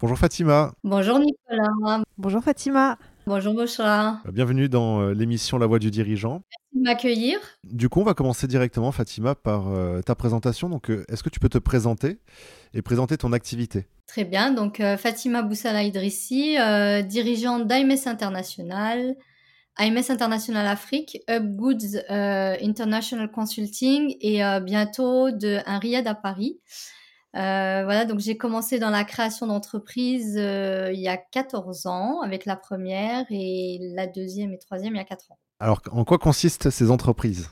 Bonjour Fatima. Bonjour Nicolas. Bonjour Fatima. Bonjour Boshra. Bienvenue dans euh, l'émission La Voix du Dirigeant. Merci de m'accueillir. Du coup, on va commencer directement, Fatima, par euh, ta présentation. Donc, euh, est-ce que tu peux te présenter et présenter ton activité? Très bien. Donc, Fatima Boussala Idrissi, dirigeante d'AMS International, AMS International Afrique, Upgoods International Consulting et bientôt de un Riyad à Paris. Euh, voilà, donc j'ai commencé dans la création d'entreprise euh, il y a 14 ans avec la première et la deuxième et troisième il y a 4 ans. Alors, en quoi consistent ces entreprises?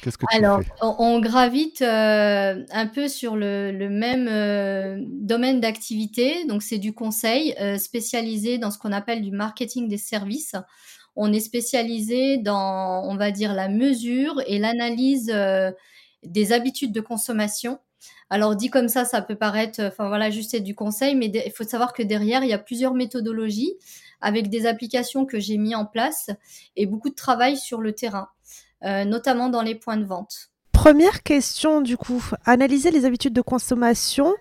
Qu'est-ce que tu Alors, fais? on, on gravite euh, un peu sur le, le même euh, domaine d'activité. Donc, c'est du conseil euh, spécialisé dans ce qu'on appelle du marketing des services. On est spécialisé dans, on va dire, la mesure et l'analyse euh, des habitudes de consommation alors dit comme ça, ça peut paraître, enfin voilà, juste être du conseil, mais il faut savoir que derrière, il y a plusieurs méthodologies avec des applications que j'ai mis en place et beaucoup de travail sur le terrain, euh, notamment dans les points de vente. Première question du coup, analyser les habitudes de consommation,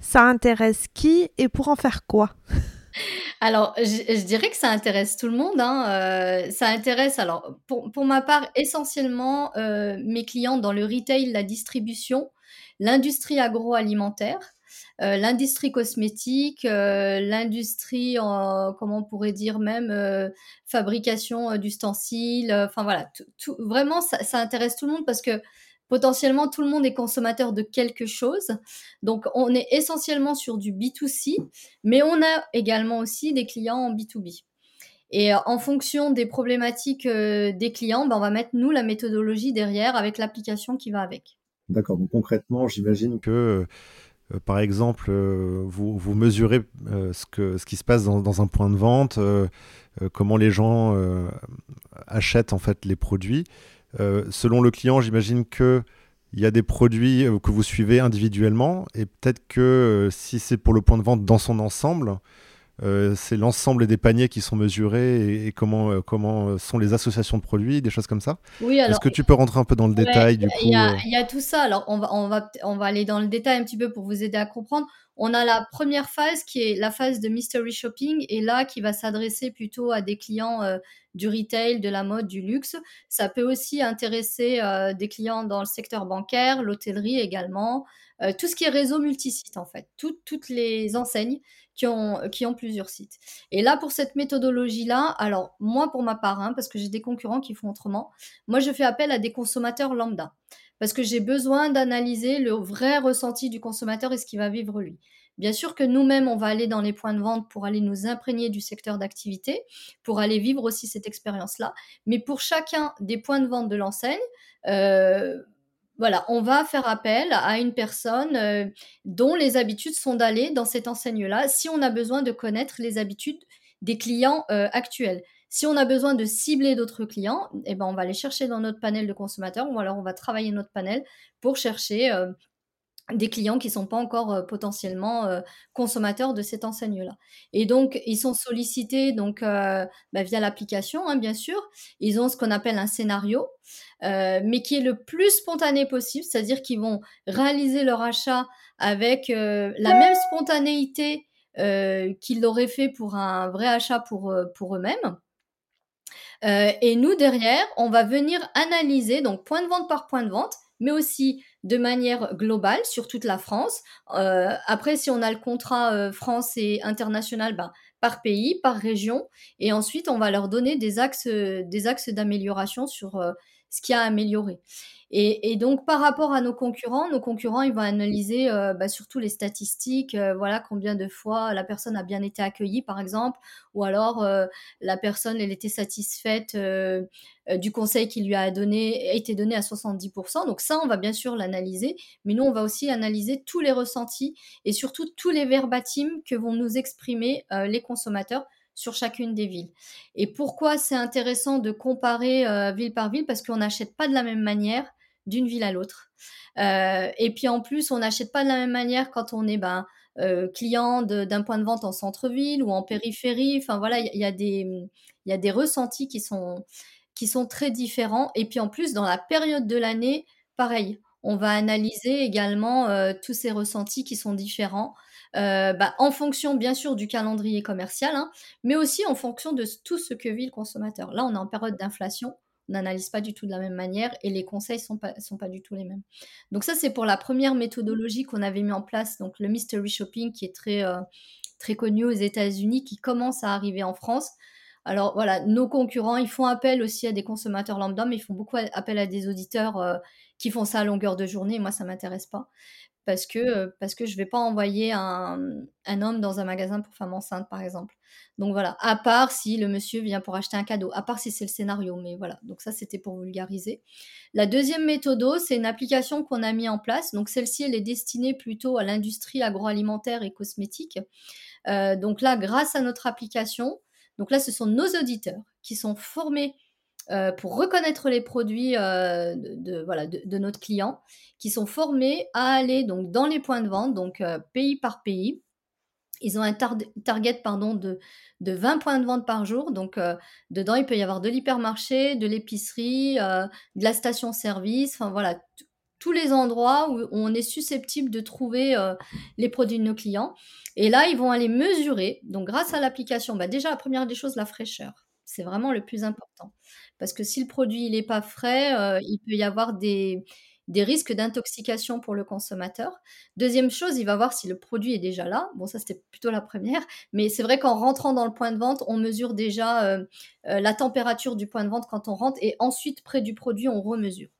ça intéresse qui et pour en faire quoi? Alors, je, je, dirais que ça intéresse tout le monde. Hein. Euh, ça intéresse, alors, pour, pour ma part, essentiellement euh, mes clients dans le retail, la distribution, l'industrie agroalimentaire, euh, l'industrie cosmétique, euh, l'industrie, comment on pourrait dire même, euh, fabrication d'ustensiles. Enfin voilà, vraiment, ça, ça, intéresse tout le monde parce que potentiellement tout le monde est consommateur de quelque chose. Donc on est essentiellement sur du B2C, mais on a également aussi des clients en B2B. Et en fonction des problématiques des clients, ben, on va mettre nous la méthodologie derrière avec l'application qui va avec. D'accord. Donc concrètement, j'imagine que, euh, par exemple, euh, vous, mesurez euh, ce, qui se passe dans, un point de vente, comment les gens achètent en fait les produits. selon le client, j'imagine que il y a des produits que vous suivez individuellement et peut-être que si c'est pour le point de vente dans son ensemble, euh, c'est l'ensemble des paniers qui sont mesurés et, et comment, euh, comment sont les associations de produits, des choses comme ça. Oui. Est-ce que tu peux rentrer un peu dans le ouais, détail du coup Il y, a, y, a, tout ça. Alors, on va, on, va, on va aller dans le détail un petit peu pour vous aider à comprendre. On a la première phase qui est la phase de mystery shopping et là qui va s'adresser plutôt à des clients euh, du retail, de la mode, du luxe. Ça peut aussi intéresser euh, des clients dans le secteur bancaire, l'hôtellerie également, euh, tout ce qui est réseau multisite en fait, tout, toutes les enseignes qui ont, qui ont plusieurs sites. Et là, pour cette méthodologie-là, alors moi, pour ma part, hein, parce que j'ai des concurrents qui font autrement, moi, je fais appel à des consommateurs lambda, parce que j'ai besoin d'analyser le vrai ressenti du consommateur et ce qu'il va vivre lui. Bien sûr que nous-mêmes, on va aller dans les points de vente pour aller nous imprégner du secteur d'activité, pour aller vivre aussi cette expérience-là. Mais pour chacun des points de vente de l'enseigne, euh, voilà, on va faire appel à une personne euh, dont les habitudes sont d'aller dans cette enseigne-là si on a besoin de connaître les habitudes des clients euh, actuels. Si on a besoin de cibler d'autres clients, eh ben on va aller chercher dans notre panel de consommateurs ou alors on va travailler notre panel pour chercher euh, des clients qui sont pas encore euh, potentiellement euh, consommateurs de cette enseigne-là. Et donc, ils sont sollicités donc euh, bah, via l'application, hein, bien sûr. Ils ont ce qu'on appelle un scénario, mais qui est le plus spontané possible, c'est-à-dire qu'ils vont réaliser leur achat avec la même spontanéité qu'ils l'auraient fait pour un vrai achat pour, pour eux-mêmes. et nous, derrière, on va venir analyser, donc point de vente par point de vente, mais aussi de manière globale sur toute la France. Euh, après, si on a le contrat euh, France et international, ben, par pays, par région, et ensuite on va leur donner des axes, des axes d'amélioration sur euh, ce qui a amélioré. Et, donc par rapport à nos concurrents, nos concurrents ils vont analyser euh, bah, surtout les statistiques, euh, voilà combien de fois la personne a bien été accueillie par exemple, ou alors euh, la personne elle était satisfaite euh, du conseil qui lui a donné, a été donné à 70%. Donc ça on va bien sûr l'analyser, mais nous on va aussi analyser tous les ressentis et surtout tous les verbatims que vont nous exprimer les consommateurs sur chacune des villes. Et pourquoi c'est intéressant de comparer euh, ville par ville? Parce qu'on n'achète pas de la même manière d'une ville à l'autre. Euh, et puis en plus, on n'achète pas de la même manière quand on est ben, euh, client d'un point de vente en centre-ville ou en périphérie. Enfin voilà, il y, a des ressentis qui sont très différents. Et puis en plus, dans la période de l'année, pareil, on va analyser également euh, tous ces ressentis qui sont différents bah, en fonction bien sûr du calendrier commercial, hein, mais aussi en fonction de tout ce que vit le consommateur. Là, on est en période d'inflation, on n'analyse pas du tout de la même manière et les conseils sont pas sont pas du tout les mêmes. Donc ça c'est pour la première méthodologie qu'on avait mis en place, donc le mystery shopping qui est très très connu aux États-Unis, qui commence à arriver en France. Alors voilà, nos concurrents, ils font appel aussi à des consommateurs lambda, mais ils font beaucoup appel à des auditeurs qui font ça à longueur de journée. Moi, ça m'intéresse pas parce que, euh, parce que je vais pas envoyer un, un, homme dans un magasin pour femme enceinte, par exemple. Donc voilà, à part si le monsieur vient pour acheter un cadeau, à part si c'est le scénario, mais voilà, donc ça c'était pour vulgariser. La deuxième méthode, c'est une application qu'on a mis en place, donc celle-ci elle est destinée plutôt à l'industrie agroalimentaire et cosmétique. Euh, donc là, grâce à notre application, donc là ce sont nos auditeurs qui sont formés euh, pour reconnaître les produits euh, de, voilà, de, notre client, qui sont formés à aller donc dans les points de vente, donc euh, pays par pays. Ils ont un target pardon, de, de 20 points de vente par jour. Donc, dedans, il peut y avoir de l'hypermarché, de l'épicerie, de la station-service, enfin voilà, tous les endroits où on est susceptible de trouver les produits de nos clients. Et là, ils vont aller mesurer. Donc, grâce à l'application, bah déjà, la première des choses, la fraîcheur. C'est vraiment le plus important. Parce que si le produit n'est pas frais, euh, il peut y avoir des, risques d'intoxication pour le consommateur. Deuxième chose, il va voir si le produit est déjà là. Bon, ça c'était plutôt la première, mais c'est vrai qu'en rentrant dans le point de vente, on mesure déjà euh, euh, la température du point de vente quand on rentre et ensuite près du produit, on remesure.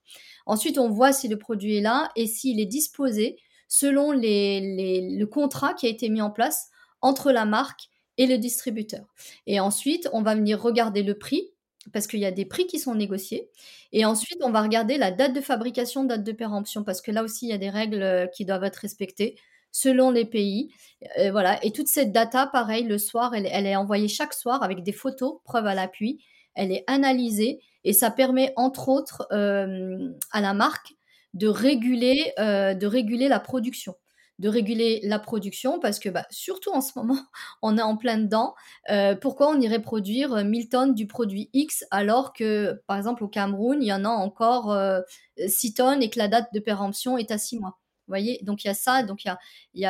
Ensuite, on voit si le produit est là et s'il est disposé selon le contrat qui a été mis en place entre la marque et le distributeur. Et ensuite, on va venir regarder le prix parce qu'il y a des prix qui sont négociés. Et ensuite, on va regarder la date de fabrication, date de péremption, parce que là aussi, il y a des règles euh, qui doivent être respectées selon les pays. Euh, voilà. Et toute cette data, pareil, le soir, elle, est envoyée chaque soir avec des photos, preuve à l'appui. Elle est analysée et ça permet, entre autres, euh, à la marque de réguler la production de réguler la production parce que bah, surtout en ce moment, on est en plein dedans. Euh, pourquoi on irait produire 1000 euh, tonnes du produit X alors que, par exemple, au Cameroun, il y en a encore 6 euh, tonnes et que la date de péremption est à 6 mois? Vous voyez, donc il y a ça, donc il y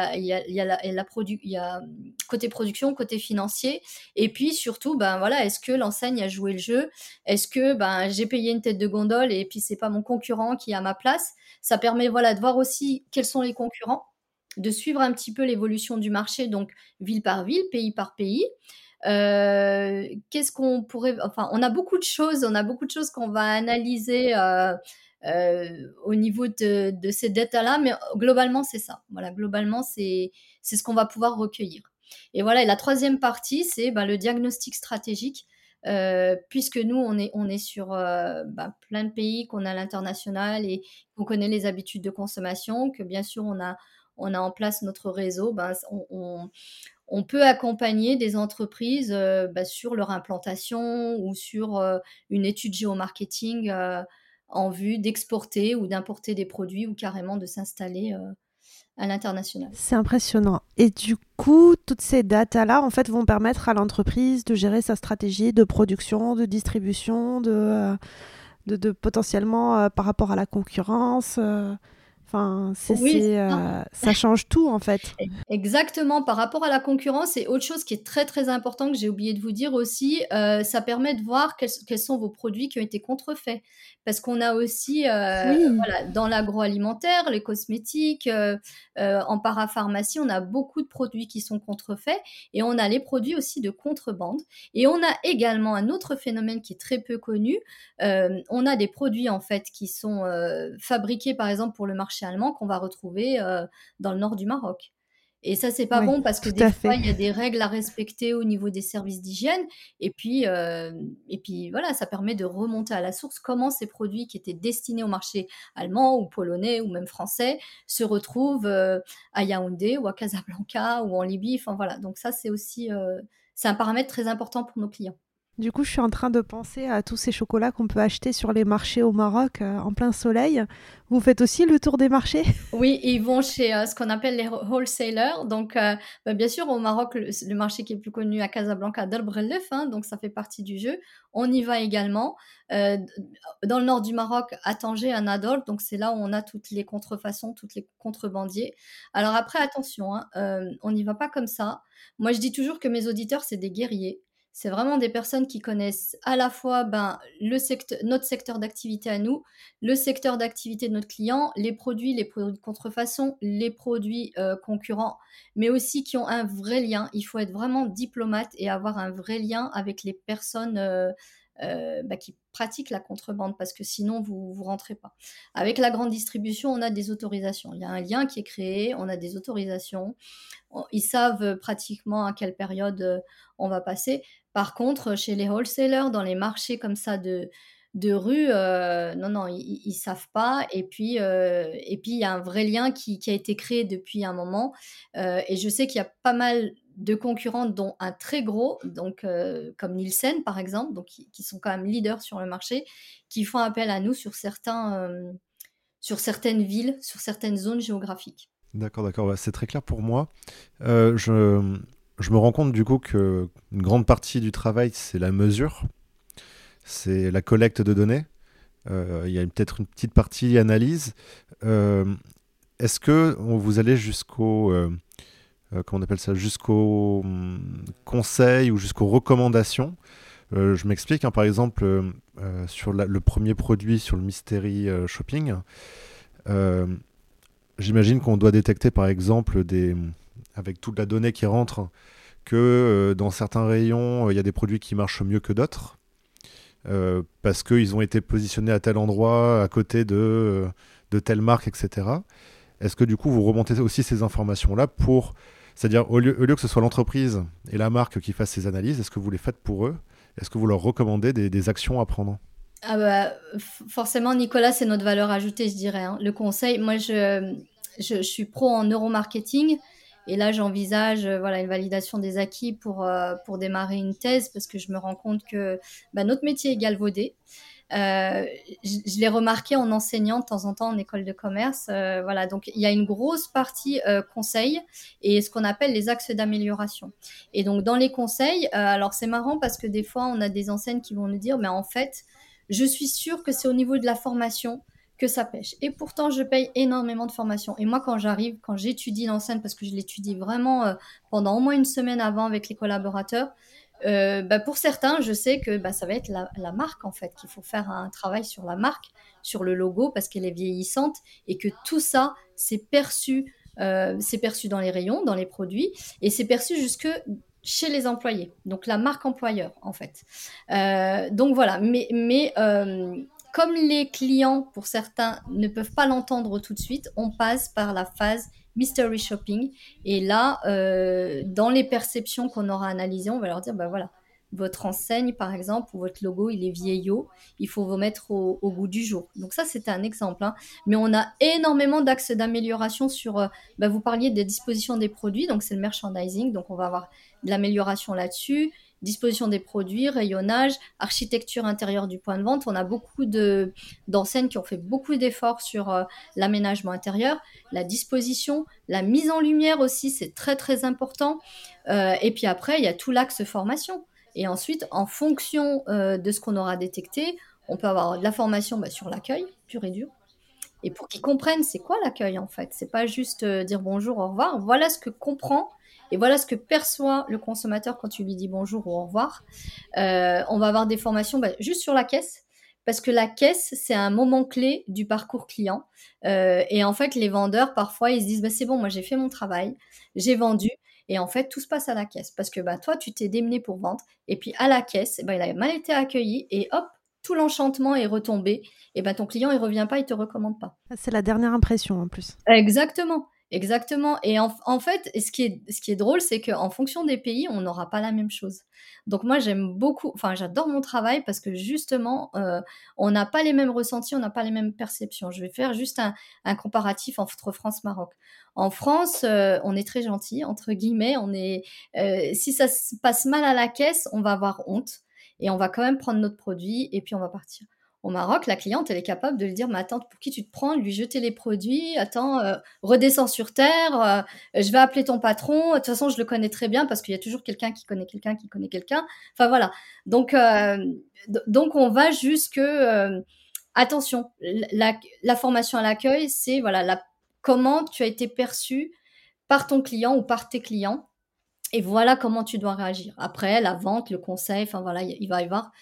a côté production, côté financier, et puis surtout, ben voilà, est-ce que l'enseigne a joué le jeu? Est-ce que ben j'ai payé une tête de gondole et puis c'est pas mon concurrent qui est à ma place? Ça permet voilà de voir aussi quels sont les concurrents de suivre un petit peu l'évolution du marché, donc ville par ville, pays par pays. Euh, qu'est-ce qu'on pourrait, enfin, on a beaucoup de choses, on a beaucoup de choses qu'on va analyser euh, euh, au niveau de, ces data-là, mais globalement c'est ça. Voilà, globalement c'est ce qu'on va pouvoir recueillir. Et voilà, et la troisième partie, c'est bah, le diagnostic stratégique. puisque nous, on est, on est sur bah, plein de pays, qu'on a l'international et qu'on connaît les habitudes de consommation, que bien sûr, on a, on a en place notre réseau, ben, on, peut accompagner des entreprises euh, ben, sur leur implantation ou sur euh, une étude géomarketing euh, en vue d'exporter ou d'importer des produits ou carrément de s'installer à l'international. C'est impressionnant. Et du coup, toutes ces datas-là, en fait, vont permettre à l'entreprise de gérer sa stratégie de production, de distribution, de, potentiellement par rapport à la concurrence. Enfin, euh, ça change tout en fait. Exactement. Par rapport à la concurrence, et autre chose qui est très très important que j'ai oublié de vous dire aussi, euh, ça permet de voir quels, quels, sont vos produits qui ont été contrefaits. Parce qu'on a aussi, euh, voilà, dans l'agroalimentaire, les cosmétiques, en parapharmacie, on a beaucoup de produits qui sont contrefaits et on a les produits aussi de contrebande. Et on a également un autre phénomène qui est très peu connu. on a des produits en fait qui sont fabriqués par exemple pour le marché allemand qu'on va retrouver euh, dans le nord du Maroc. Et ça, c'est pas bon parce que des fois, il y a des règles à respecter au niveau des services d'hygiène. Et puis, euh, et puis, voilà, ça permet de remonter à la source comment ces produits qui étaient destinés au marché allemand ou polonais ou même français se retrouvent euh, à Yaoundé ou à Casablanca ou en Libye. Enfin, voilà. Donc, ça, c'est aussi, c'est un paramètre très important pour nos clients. Du coup, je suis en train de penser à tous ces chocolats qu'on peut acheter sur les marchés au Maroc euh, en plein soleil. Vous faites aussi le tour des marchés? Oui, ils vont chez euh, ce qu'on appelle les wholesalers. Donc, euh, bah, bien sûr, au Maroc, le, marché qui est plus connu à Casablanca, Darbrelef, hein, donc ça fait partie du jeu. On y va également. dans le nord du Maroc, à Tanger, à Nador, donc c'est là où on a toutes les contrefaçons, toutes les contrebandiers. Alors après, attention, hein, on n'y va pas comme ça. Moi, je dis toujours que mes auditeurs, c'est des guerriers. C'est vraiment des personnes qui connaissent à la fois ben, notre secteur d'activité à nous, le secteur d'activité de notre client, les produits, les produits de contrefaçon, les produits euh, concurrents, mais aussi qui ont un vrai lien. Il faut être vraiment diplomate et avoir un vrai lien avec les personnes euh, euh, bah, qui pratiquent la contrebande parce que sinon vous ne rentrez pas. Avec la grande distribution, on a des autorisations. Il y a un lien qui est créé, on a des autorisations. Ils savent pratiquement à quelle période on va passer. Par contre, chez les wholesalers, dans les marchés comme ça de, de rue, euh, non, non, ils, ne savent pas. Et puis, euh, il y a un vrai lien qui, a été créé depuis un moment. Euh, et je sais qu'il y a pas mal de concurrents, dont un très gros, donc comme Nielsen par exemple, donc qui, sont quand même leaders sur le marché, qui font appel à nous sur certains, sur certaines villes, sur certaines zones géographiques. D'accord, d'accord, c'est très clair pour moi. je je me rends compte du coup que une grande partie du travail, c'est la mesure, c'est la collecte de données. Euh, il y a peut-être une petite partie analyse. Euh, est-ce que vous allez jusqu'au euh, comment on appelle ça, jusqu'au hum, conseil ou jusqu'aux recommandations Je m'explique. Hein, par exemple, sur le premier produit sur le mystery shopping, j'imagine qu'on doit détecter par exemple des avec toute la donnée qui rentre, que euh, dans certains rayons, euh, il y a des produits qui marchent mieux que d'autres, euh, parce qu'ils ont été positionnés à tel endroit, à côté de, de telle marque, etc. Est-ce que du coup, vous remontez aussi ces informations-là pour... C'est-à-dire, au lieu, que ce soit l'entreprise et la marque qui fassent ces analyses, est-ce que vous les faites pour eux? Est-ce que vous leur recommandez des, actions à prendre? Ah bah, Forcément, Nicolas, c'est notre valeur ajoutée, je dirais. Hein. Le conseil, moi, je, je, je, suis pro en neuromarketing. Et là, j'envisage euh, voilà, une validation des acquis pour, euh, pour démarrer une thèse parce que je me rends compte que bah, notre métier est galvaudé. Euh, je, l'ai remarqué en enseignant de temps en temps en école de commerce. voilà, donc il y a une grosse partie conseil et ce qu'on appelle les axes d'amélioration. Et donc dans les conseils, alors c'est marrant parce que des fois on a des enseignes qui vont nous dire, mais en fait, je suis sûre que c'est au niveau de la formation que ça pêche. Et pourtant, je paye énormément de formation. Et moi, quand j'arrive, quand j'étudie l'enseigne, parce que je l'étudie vraiment euh, pendant au moins une semaine avant avec les collaborateurs, euh, bah, pour certains, je sais que bah, ça va être la, marque en fait, qu'il faut faire un travail sur la marque, sur le logo, parce qu'elle est vieillissante et que tout ça, c'est perçu, euh, perçu dans les rayons, dans les produits, et c'est perçu jusque chez les employés. Donc la marque employeur en fait. donc voilà, mais, mais comme les clients, pour certains, ne peuvent pas l'entendre tout de suite, on passe par la phase mystery shopping. Et là, euh, dans les perceptions qu'on aura analysées, on va leur dire, bah voilà, votre enseigne, par exemple, ou votre logo, il est vieillot, il faut vous mettre au, goût du jour. Donc ça, c'était un exemple. Hein. Mais on a énormément d'axes d'amélioration sur, euh, bah, vous parliez des dispositions des produits, donc c'est le merchandising, donc on va avoir de l'amélioration là-dessus disposition des produits, rayonnage, architecture intérieure du point de vente. On a beaucoup d'enseignes qui ont fait beaucoup d'efforts sur euh, l'aménagement intérieur, la disposition, la mise en lumière aussi, c'est très très important. Euh, et puis après, il y a tout l'axe formation. Et ensuite, en fonction euh, de ce qu'on aura détecté, on peut avoir de la formation bah, sur l'accueil, pur et dur. Et pour qu'ils comprennent, c'est quoi l'accueil en fait? C'est pas juste dire bonjour, au revoir. Voilà ce que comprend et voilà ce que perçoit le consommateur quand tu lui dis bonjour ou au revoir. Euh, on va avoir des formations bah, juste sur la caisse. Parce que la caisse, c'est un moment clé du parcours client. Euh, et en fait, les vendeurs, parfois, ils se disent, bah, c'est bon, moi j'ai fait mon travail, j'ai vendu. Et en fait, tout se passe à la caisse. Parce que bah, toi, tu t'es démené pour vendre. Et puis à la caisse, bah, il a mal été accueilli. Et hop, tout l'enchantement est retombé. Et ben ton client, il revient pas, il te recommande pas. C'est la dernière impression en plus. Exactement. Exactement. Et en, fait, ce qui est, drôle, c'est qu'en fonction des pays, on n'aura pas la même chose. Donc moi, j'aime beaucoup, enfin, j'adore mon travail parce que justement, euh, on n'a pas les mêmes ressentis, on n'a pas les mêmes perceptions. Je vais faire juste un, comparatif entre France-Maroc. En France, euh, on est très gentil, entre guillemets. On est, euh, si ça se passe mal à la caisse, on va avoir honte. et on va quand même prendre notre produit et puis on va partir. Au Maroc, la cliente, elle est capable de lui dire, mais attends, pour qui tu te prends, lui jeter les produits, attends, euh, redescends sur terre, euh, je vais appeler ton patron, de toute façon, je le connais très bien parce qu'il y a toujours quelqu'un qui connaît quelqu'un qui connaît quelqu'un. Enfin voilà. Donc, euh, donc on va jusque, attention, la, formation à l'accueil, c'est voilà, comment tu as été perçu par ton client ou par tes clients. Et voilà comment tu dois réagir. Après, la vente, le conseil, enfin voilà, il va y avoir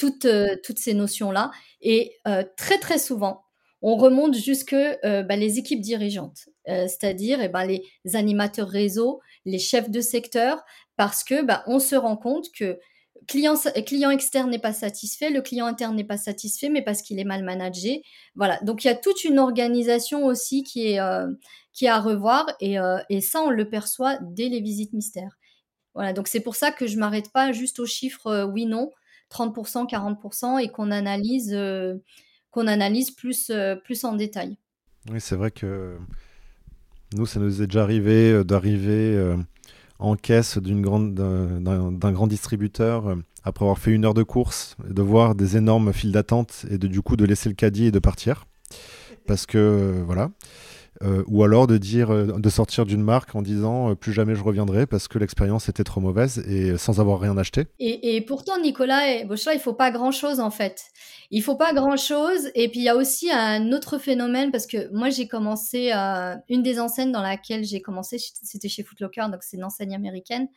toutes, euh, toutes ces notions-là. Et euh, très très souvent, on remonte jusque euh, bah, les équipes dirigeantes, c'est-à-dire eh ben, les animateurs réseau, les chefs de secteur, parce que bah, on se rend compte que client, client externe n'est pas satisfait, le client interne n'est pas satisfait, mais parce qu'il est mal managé. Voilà. Donc il y a toute une organisation aussi qui est, qui à revoir et, et, ça on le perçoit dès les visites mystères. Voilà. Donc c'est pour ça que je m'arrête pas juste aux chiffres oui non. 30%, 40% et qu'on analyse, euh, qu'on analyse plus, euh, plus en détail. Oui, c'est vrai que nous, ça nous est déjà arrivé euh, d'arriver en caisse d'une grande, d'un, grand distributeur après avoir fait une heure de course, de voir des énormes files d'attente et de, du coup de laisser le caddie et de partir. Parce que, voilà. Euh, ou alors de dire, euh, de sortir d'une marque en disant euh, plus jamais je reviendrai parce que l'expérience était trop mauvaise et sans avoir rien acheté. Et, pourtant, Nicolas et Bochla, il faut pas grand chose en fait. Il faut pas grand chose. Et puis il y a aussi un autre phénomène parce que moi j'ai commencé une des enseignes dans laquelle j'ai commencé, c'était chez Footlocker, donc c'est une enseigne américaine.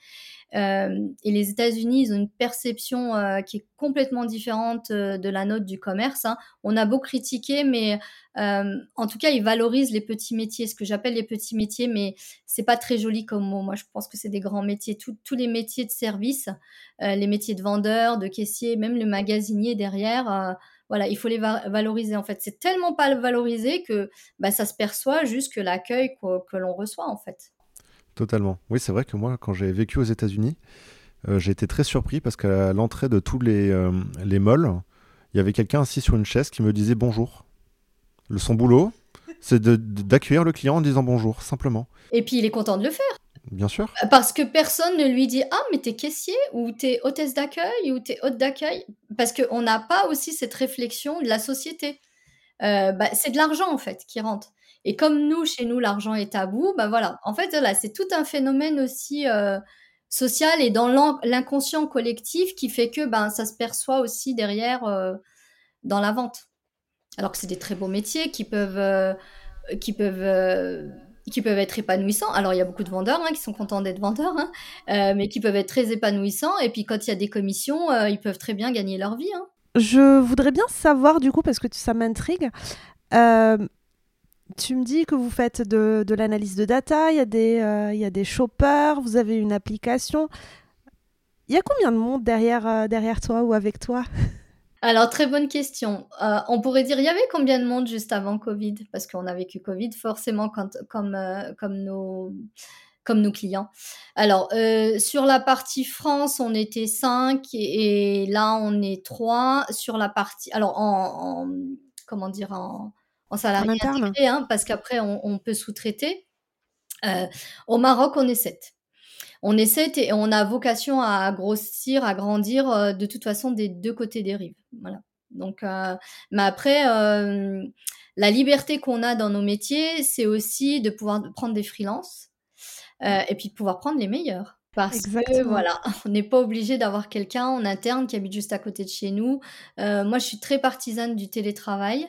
Euh, et les États-Unis, ils ont une perception euh, qui est complètement différente euh, de la nôtre du commerce. Hein. On a beau critiquer, mais en tout cas, ils valorisent les petits métiers, ce que j'appelle les petits métiers, mais c'est pas très joli comme mot. Moi, je pense que c'est des grands métiers. tous les métiers de service, les métiers de vendeur, de caissier, même le magasinier derrière voilà, il faut les valoriser en fait. C'est tellement pas valorisé que bah, ça se perçoit juste que l'accueil que l'on reçoit en fait. Totalement. Oui, c'est vrai que moi, quand j'ai vécu aux États-Unis, euh, j'ai été très surpris parce qu'à l'entrée de tous les, euh, les malls, il y avait quelqu'un assis sur une chaise qui me disait bonjour. Le, son boulot, c'est d'accueillir le client en disant bonjour, simplement. Et puis il est content de le faire. Bien sûr. Euh, parce que personne ne lui dit Ah, mais t'es caissier ou t'es hôtesse d'accueil ou t'es hôte d'accueil. Parce qu'on n'a pas aussi cette réflexion de la société. bah, c'est de l'argent en fait qui rentre. Et comme nous, chez nous, l'argent est tabou, bah voilà. En fait, là, c'est tout un phénomène aussi euh, social et dans l'inconscient collectif qui fait que ben, ça se perçoit aussi derrière euh, dans la vente. Alors que c'est des très beaux métiers qui peuvent, euh, qui peuvent, qui peuvent être épanouissants. Alors, il y a beaucoup de vendeurs hein, qui sont contents d'être vendeurs, hein, mais qui peuvent être très épanouissants. Et puis, quand il y a des commissions, ils peuvent très bien gagner leur vie. Hein. Je voudrais bien savoir, du coup, parce que ça m'intrigue, tu me dis que vous faites de, l'analyse de data, il y, a des, euh, y a des shoppers, vous avez une application. Il y a combien de monde derrière, euh, derrière toi ou avec toi? Alors, très bonne question. Euh, on pourrait dire, il y avait combien de monde juste avant Covid? Parce qu'on a vécu Covid forcément comme, comme, nos, comme nos clients. Alors, sur la partie France, on était 5 et, là, on est 3. Sur la partie... Alors, en comment dire en en salarié intégré, hein, parce qu'après, on, peut sous-traiter. Euh, au Maroc, on est 7. On est 7 et on a vocation à grossir, à grandir euh, de toute façon des deux côtés des rives. Voilà. Donc, euh, mais après, la liberté qu'on a dans nos métiers, c'est aussi de pouvoir prendre des freelances et puis de pouvoir prendre les meilleurs. Parce que voilà, on n'est pas obligé d'avoir quelqu'un en interne qui habite juste à côté de chez nous. moi, je suis très partisane du télétravail.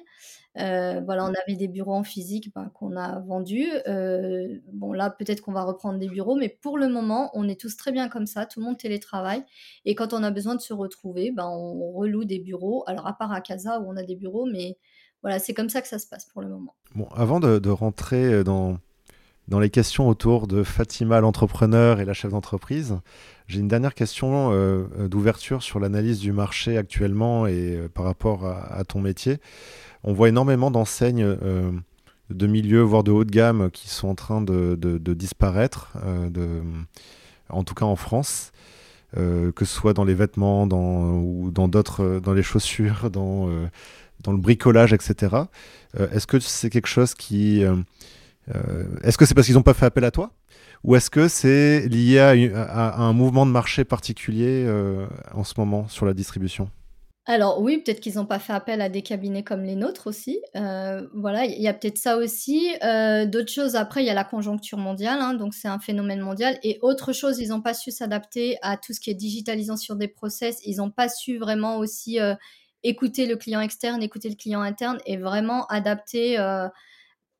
Euh, voilà, on avait des bureaux en physique ben, qu'on a vendus. Euh, bon, là, peut-être qu'on va reprendre des bureaux, mais pour le moment, on est tous très bien comme ça. Tout le monde télétravaille. Et quand on a besoin de se retrouver, ben, on reloue des bureaux. Alors, à part à Casa où on a des bureaux, mais voilà, c'est comme ça que ça se passe pour le moment. Bon, avant de, rentrer euh, dans, dans les questions autour de Fatima, l'entrepreneur et la chef d'entreprise, j'ai une dernière question d'ouverture sur l'analyse du marché actuellement et par rapport à ton métier on voit énormément d'enseignes euh, de milieux, voire de haut de gamme, qui sont en train de, disparaître, euh, en tout cas en France. Euh, que ce soit dans les vêtements ou dans d'autres, dans les chaussures, dans, dans le bricolage, etc. Est-ce que c'est quelque chose qui... Est-ce que c'est parce qu'ils n'ont pas fait appel à toi Ou est-ce que c'est lié à, un mouvement de marché particulier en ce moment sur la distribution? Alors oui, peut-être qu'ils n'ont pas fait appel à des cabinets comme les nôtres aussi. Euh, voilà, il y a peut-être ça aussi. Euh, d'autres choses, après, il y a la conjoncture mondiale, hein, donc c'est un phénomène mondial. Et autre chose, ils n'ont pas su s'adapter à tout ce qui est digitalisation des process. Ils n'ont pas su vraiment aussi euh, écouter le client externe, écouter le client interne et vraiment adapter,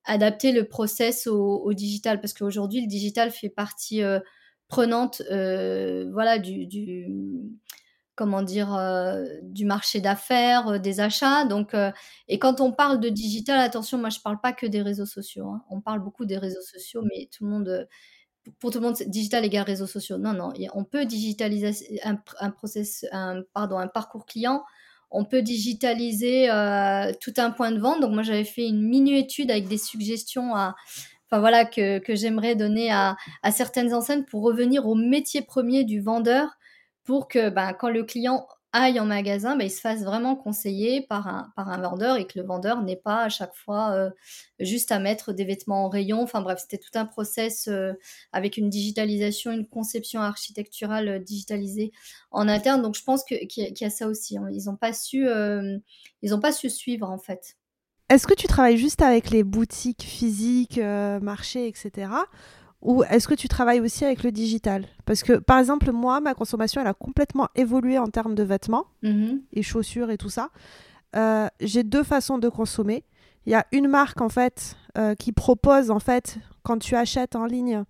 adapter le process au, digital. Parce qu'aujourd'hui, le digital fait partie prenante voilà, du comment dire, euh, du marché d'affaires, euh, des achats. Donc, euh, et quand on parle de digital, attention, moi je parle pas que des réseaux sociaux. Hein. On parle beaucoup des réseaux sociaux, mais tout le monde, pour tout le monde, digital égale réseaux sociaux. Non, non, on peut digitaliser un, process, un, pardon, un parcours client. On peut digitaliser tout un point de vente. Donc moi j'avais fait une mini étude avec des suggestions à, voilà que, j'aimerais donner à, à certaines enseignes pour revenir au métier premier du vendeur pour que ben, quand le client aille en magasin, ben, il se fasse vraiment conseiller par un, par un vendeur et que le vendeur n'ait pas à chaque fois euh, juste à mettre des vêtements en rayon. Enfin bref, c'était tout un process euh, avec une digitalisation, une conception architecturale euh, digitalisée en interne. Donc je pense qu'il y, a ça aussi. Hein. Ils n'ont pas, su, ils pas su suivre en fait. Est-ce que tu travailles juste avec les boutiques physiques, marchés, etc. Ou est-ce que tu travailles aussi avec le digital? Parce que, par exemple, moi, ma consommation, elle a complètement évolué en termes de vêtements mm-hmm. et chaussures et tout ça. Euh, j'ai deux façons de consommer. Il y a une marque, en fait, euh, qui propose, en fait, quand tu achètes en ligne,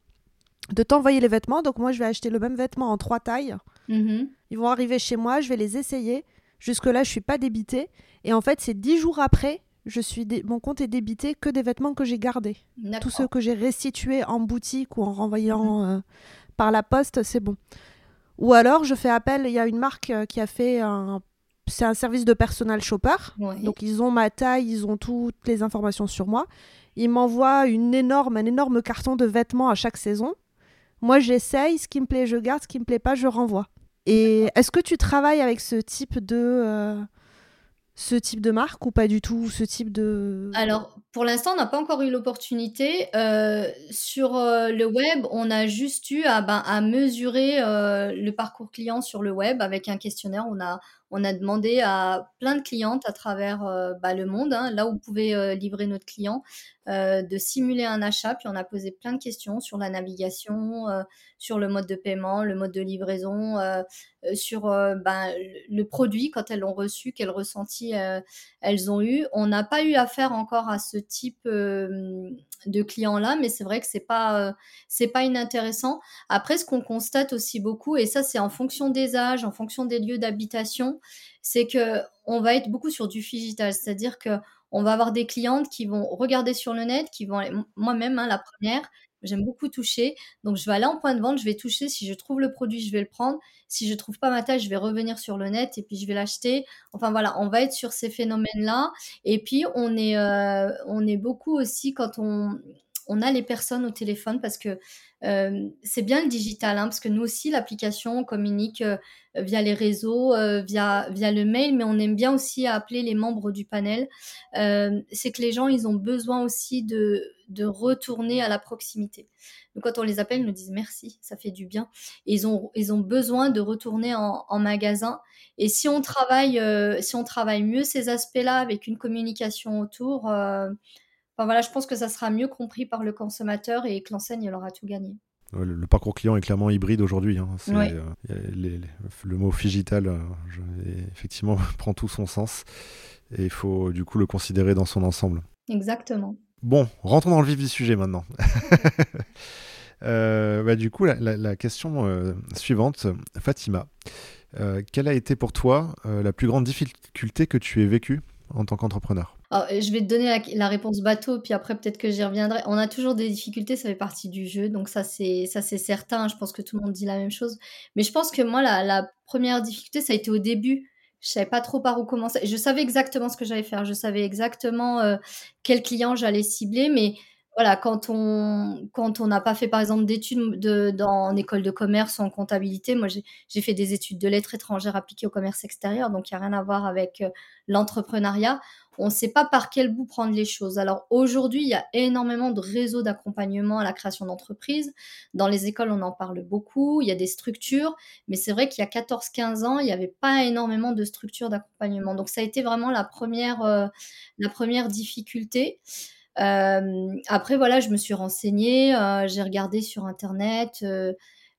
de t'envoyer les vêtements. Donc, moi, je vais acheter le même vêtement en trois tailles. Mm-hmm. Ils vont arriver chez moi, je vais les essayer. Jusque-là, je ne suis pas débitée. Et en fait, c'est dix jours après je suis mon compte est débité que des vêtements que j'ai gardés. Tous ceux que j'ai restitués en boutique ou en renvoyant mhm. euh, par la poste, c'est bon. Ou alors, je fais appel, il y a une marque euh, qui a fait un... C'est un service de personal shopper. Donc, ils ont ma taille, ils ont toutes les informations sur moi. Ils m'envoient une énorme, un énorme carton de vêtements à chaque saison. Moi, j'essaye, ce qui me plaît, je garde, ce qui me plaît pas, je renvoie. Et est-ce que tu travailles avec ce type de... Euh, ce type de marque ou pas du tout ce type de Alors pour l'instant on n'a pas encore eu l'opportunité. Euh, sur euh, le web on a juste eu à, ben, mesurer euh, le parcours client sur le web avec un questionnaire. On a on a demandé à plein de clientes à travers bah, le monde hein, là où vous pouvez livrer notre client de simuler un achat puis on a posé plein de questions sur la navigation sur le mode de paiement le mode de livraison euh, sur euh, ben, le produit quand elles l'ont reçu, quel ressenti euh, elles ont eu. On n'a pas eu affaire encore à ce type de clients-là, mais c'est vrai que c'est pas pas inintéressant. Après, ce qu'on constate aussi beaucoup, et ça c'est en fonction des âges, en fonction des lieux d'habitation, c'est que on va être beaucoup sur du digital, c'est-à-dire que on va avoir des clientes qui vont regarder sur le net, qui vont moi-même hein, la première, J'aime beaucoup toucher. Donc, je vais aller en point de vente, je vais toucher. Si je trouve le produit, je vais le prendre. Si je trouve pas ma taille, je vais revenir sur le net et puis je vais l'acheter. Enfin, voilà, on va être sur ces phénomènes-là. Et puis, on est, euh, beaucoup aussi quand on, on a les personnes au téléphone parce que euh, c'est bien le digital, hein, parce que nous aussi, l'application communique euh, via les réseaux, euh, via, via le mail, mais on aime bien aussi appeler les membres du panel. c'est que les gens, ils ont besoin aussi de, de retourner à la proximité. Quand on les appelle, ils nous disent merci, ça fait du bien. Ils ont, ils ont besoin de retourner en, en magasin. Et si on travaille, si on travaille mieux ces aspects-là avec une communication autour, voilà, je pense que ça sera mieux compris par le consommateur et que l'enseigne aura tout gagné. Le, parcours client est clairement hybride aujourd'hui. Hein. Euh, le mot figital, euh, effectivement, prend tout son sens et il faut du coup le considérer dans son ensemble. Exactement. Bon, rentrons dans le vif du sujet maintenant. Euh, bah, du coup, la, question suivante, Fatima, quelle a été pour toi la plus grande difficulté que tu aies vécue? En tant qu'entrepreneur Je vais te donner la, réponse bateau, puis après peut-être que j'y reviendrai. On a toujours des difficultés, ça fait partie du jeu, donc ça c'est certain. Je pense que tout le monde dit la même chose. Mais je pense que moi la, première difficulté, ça a été au début. Je savais pas trop par où commencer. Je savais exactement ce que j'allais faire. Je savais exactement euh, quel client j'allais cibler, mais voilà, quand on quand on n'a pas fait, par exemple, d'études de dans en école de commerce ou en comptabilité, moi j'ai fait des études de lettres étrangères appliquées au commerce extérieur, donc il y a rien à voir avec, euh, l'entrepreneuriat. On ne sait pas par quel bout prendre les choses. Alors aujourd'hui, il y a énormément de réseaux d'accompagnement à la création d'entreprises. Dans les écoles, on en parle beaucoup, il y a des structures, mais c'est vrai qu'il y a 14-15 ans, il n'y avait pas énormément de structures d'accompagnement. Donc ça a été vraiment la première, euh, la première difficulté. Euh, après, voilà, je me suis renseignée, euh, j'ai regardé sur Internet, euh,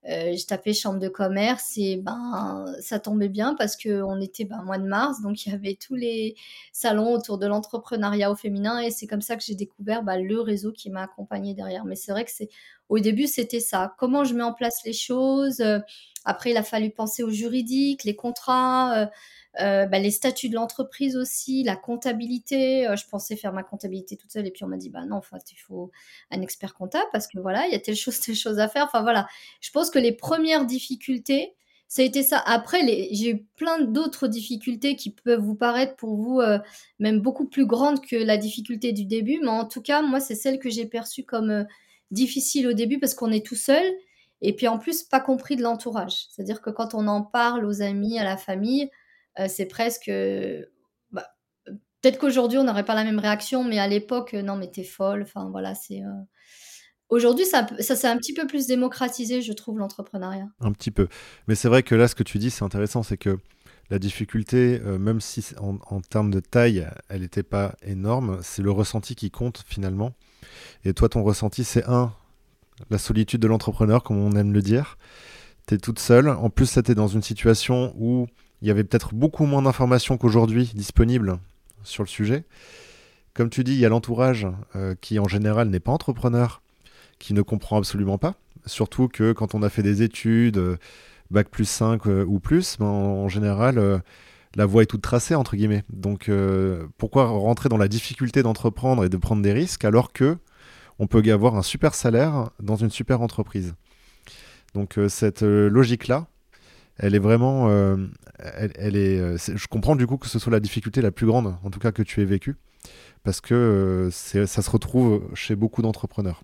j'ai tapé chambre de commerce et ben ça tombait bien parce que on était ben, mois de mars, donc il y avait tous les salons autour de l'entrepreneuriat au féminin et c'est comme ça que j'ai découvert ben, le réseau qui m'a accompagné derrière. Mais c'est vrai que c'est au début c'était ça. Comment je mets en place les choses? Après il a fallu penser au juridique, les contrats. Euh, bah, les statuts de l'entreprise aussi, la comptabilité. Euh, je pensais faire ma comptabilité toute seule et puis on m'a dit bah non, en il faut un expert comptable parce que voilà, il y a telle chose, telle chose à faire. Enfin voilà, je pense que les premières difficultés, ça a été ça. Après, j'ai eu plein d'autres difficultés qui peuvent vous paraître pour vous euh, même beaucoup plus grandes que la difficulté du début, mais en tout cas, moi, c'est celle que j'ai perçue comme difficile au début parce qu'on est tout seul. Et puis en plus, pas compris de l'entourage. C'est-à-dire que quand on en parle aux amis, à la famille, c'est presque. Bah, peut-être qu'aujourd'hui, on n'aurait pas la même réaction, mais à l'époque, euh, non, mais t'es folle. Enfin, voilà, c'est. Euh, aujourd'hui, ça, ça s'est un petit peu plus démocratisé, je trouve, l'entrepreneuriat. Un petit peu. Mais c'est vrai que là, ce que tu dis, c'est intéressant, c'est que la difficulté, même si en, termes de taille, elle n'était pas énorme, c'est le ressenti qui compte finalement. Et toi, ton ressenti, c'est un, la solitude de l'entrepreneur, comme on aime le dire. Tu es toute seule. En plus, ça t'es dans une situation où il y avait peut-être beaucoup moins d'informations qu'aujourd'hui disponibles sur le sujet. Comme tu dis, il y a l'entourage euh, qui en général n'est pas entrepreneur, qui ne comprend absolument pas. Surtout que quand on a fait des études, euh, bac plus 5 euh, ou plus, ben, en, général, la voie est toute tracée, entre guillemets. Donc pourquoi rentrer dans la difficulté d'entreprendre et de prendre des risques alors que on peut avoir un super salaire dans une super entreprise? Donc cette logique-là, elle est vraiment. Euh, elle, euh, est, je comprends du coup que ce soit la difficulté la plus grande, en tout cas que tu aies vécue, parce que euh, ça se retrouve chez beaucoup d'entrepreneurs.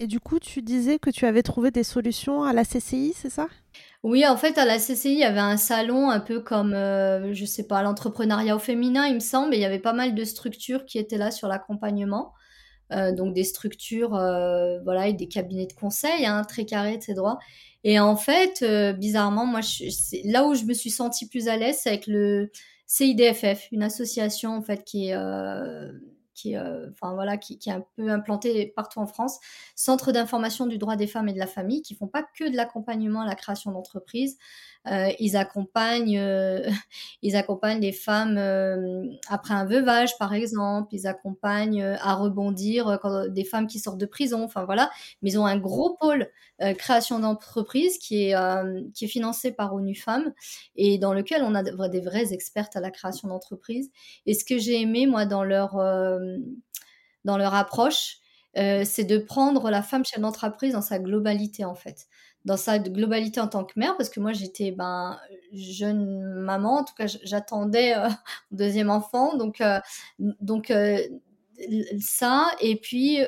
Et du coup, tu disais que tu avais trouvé des solutions à la CCI, c'est ça? Oui, en fait, à la CCI, il y avait un salon un peu comme, je sais pas, l'entrepreneuriat au féminin, il me semble, et il y avait pas mal de structures qui étaient là sur l'accompagnement. donc des structures, voilà, et des cabinets de conseil, hein, très carrés, très droits. Et en fait, euh, bizarrement, moi, là où je me suis sentie plus à l'aise, c'est avec le CIDFF, une association en fait qui est euh, qui, euh, voilà, qui, est un peu implanté partout en France, Centre d'information du droit des femmes et de la famille, qui font pas que de l'accompagnement à la création d'entreprises. Euh, ils accompagnent, euh, ils accompagnent les femmes euh, après un veuvage, par exemple. Ils accompagnent à rebondir des femmes qui sortent de prison. Enfin voilà, mais ils ont un gros pôle création d'entreprise qui est qui est financé par ONU Femmes et dans lequel on a des vraies expertes à la création d'entreprise. Et ce que j'ai aimé moi dans leur dans leur approche, c'est de prendre la femme chef d'entreprise dans sa globalité en fait, dans sa globalité en tant que mère, parce que moi j'étais ben jeune maman, en tout cas j'attendais euh, deuxième enfant, donc euh, donc ça et puis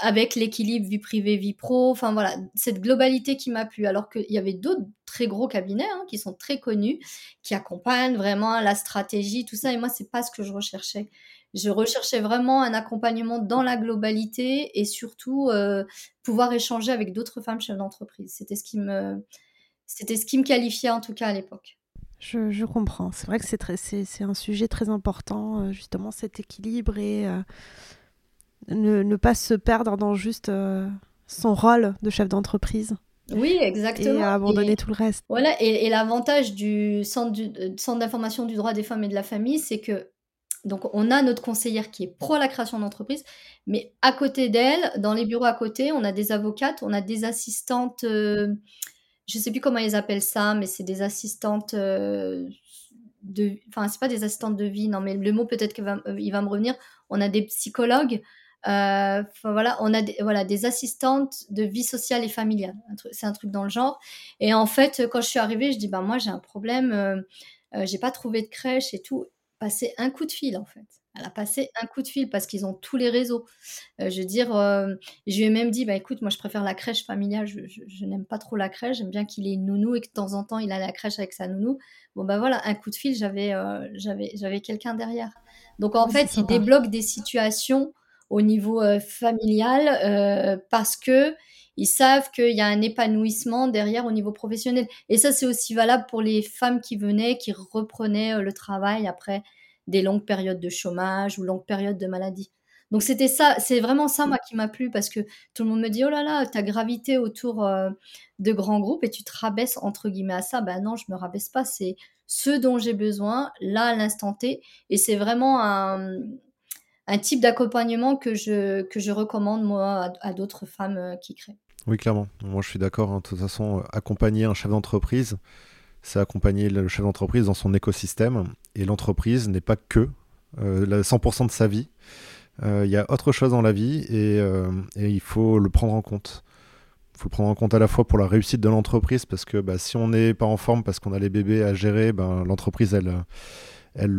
avec l'équilibre vie privée vie pro, enfin voilà cette globalité qui m'a plu, alors qu'il y avait d'autres très gros cabinets hein, qui sont très connus, qui accompagnent vraiment la stratégie, tout ça, et moi c'est pas ce que je recherchais je recherchais vraiment un accompagnement dans la globalité et surtout euh, pouvoir échanger avec d'autres femmes chefs d'entreprise. C'était ce qui me, c'était ce qui me qualifiait en tout cas à l'époque. Je, comprends. C'est vrai que c'est très, c'est, un sujet très important, euh, justement cet équilibre et euh, ne, pas se perdre dans juste son rôle de chef d'entreprise. Oui, exactement. Et abandonner tout le reste. Voilà, et, l'avantage du centre, du centre d'information du droit des femmes et de la famille, c'est que donc, on a notre conseillère qui est pro la création d'entreprise, mais à côté d'elle, dans les bureaux à côté, on a des avocates, on a des assistantes, euh, je ne sais plus comment ils appellent ça, mais c'est des assistantes euh, de. Enfin, c'est pas des assistantes de vie, non, mais le mot peut-être qu'il va, euh, me revenir. On a des psychologues. voilà, on a des, voilà, des assistantes de vie sociale et familiale. C'est un truc dans le genre. Et en fait, quand je suis arrivée, je dis, ben moi j'ai un problème, j'ai pas trouvé de crèche et tout passer un coup de fil en fait. Elle a passé un coup de fil parce qu'ils ont tous les réseaux. Euh, je veux dire, euh, je lui ai même dit, bah écoute, moi je préfère la crèche familiale, je, n'aime pas trop la crèche, j'aime bien qu'il ait une nounou et que de temps en temps il a la crèche avec sa nounou. Bon bah voilà, un coup de fil, j'avais euh, j'avais j'avais quelqu'un derrière. Donc en fait, il débloque des situations au niveau familial parce que ils savent qu'il y a un épanouissement derrière au niveau professionnel. Et ça, c'est aussi valable pour les femmes qui venaient, qui reprenaient le travail après des longues périodes de chômage ou longues périodes de maladie. Donc c'était ça, c'est vraiment ça moi qui m'a plu parce que tout le monde me dit oh là là, ta gravité autour euh, de grands groupes et tu te rabaisses entre guillemets à ça. Ben non, je me rabaisse pas, c'est ce dont j'ai besoin là à l'instant T et c'est vraiment un, type d'accompagnement que je, recommande moi à, d'autres femmes euh, qui créent. Oui, clairement. Moi je suis d'accord. Hein. De toute façon, euh, accompagner un chef d'entreprise, c'est accompagner le chef d'entreprise dans son écosystème. Et l'entreprise n'est pas que 100% euh, de sa vie. Il y a autre chose dans la vie et, il faut le prendre en compte. Il faut le prendre en compte à la fois pour la réussite de l'entreprise, parce que bah, si on n'est pas en forme, parce qu'on a les bébés à gérer, ben, l'entreprise, elle, elle,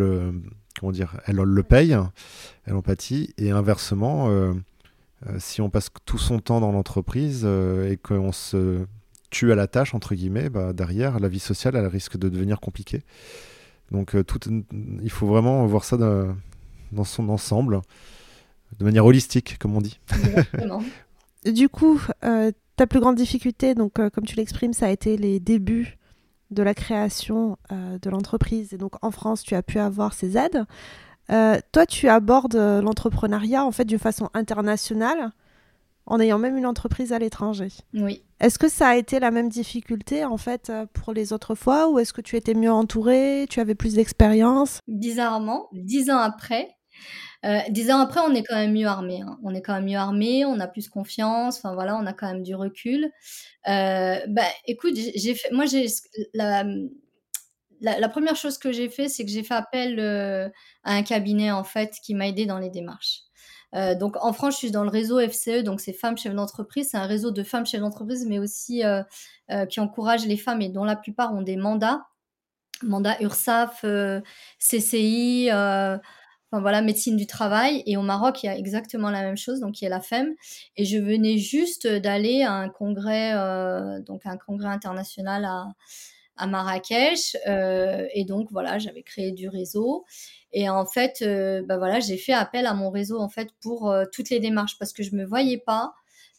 comment dire, elle, le paye, elle empathie. Et inversement, si on passe tout son temps dans l'entreprise et qu'on se tue à la tâche, entre guillemets, bah, derrière, la vie sociale, elle risque de devenir compliquée. Donc euh, tout, il faut vraiment voir ça dans son ensemble, de manière holistique, comme on dit. du coup, euh, ta plus grande difficulté, donc euh, comme tu l'exprimes, ça a été les débuts de la création de l'entreprise. Et donc en France, tu as pu avoir ces aides. toi, tu abordes l'entrepreneuriat en fait d'une façon internationale en ayant même une entreprise à l'étranger. Oui. Est-ce que ça a été la même difficulté en fait euh, pour les autres fois ou est-ce que tu étais mieux entourée, tu avais plus d'expérience? Bizarrement, dix ans après, euh, dix ans après, on est quand même mieux armé. Hein. On est quand même mieux armé, on a plus confiance. Enfin voilà, on a quand même du recul. Euh, bah, écoute, j'ai fait, moi j'ai la, la, première chose que j'ai fait, c'est que j'ai fait appel à un cabinet en fait qui m'a aidé dans les démarches. Euh, donc en France, je suis dans le réseau FCE, donc c'est femmes chefs d'entreprise. C'est un réseau de femmes chefs d'entreprise, mais aussi euh, euh, qui encourage les femmes et dont la plupart ont des mandats, mandats URSAF, CCI. Enfin, voilà, médecine du travail. Et au Maroc, il y a exactement la même chose, donc il y a la FEM. Et je venais juste d'aller à un congrès, donc un congrès international à, à Marrakech. et donc voilà, j'avais créé du réseau. Et en fait, euh, bah voilà, j'ai fait appel à mon réseau en fait pour euh, toutes les démarches parce que je me voyais pas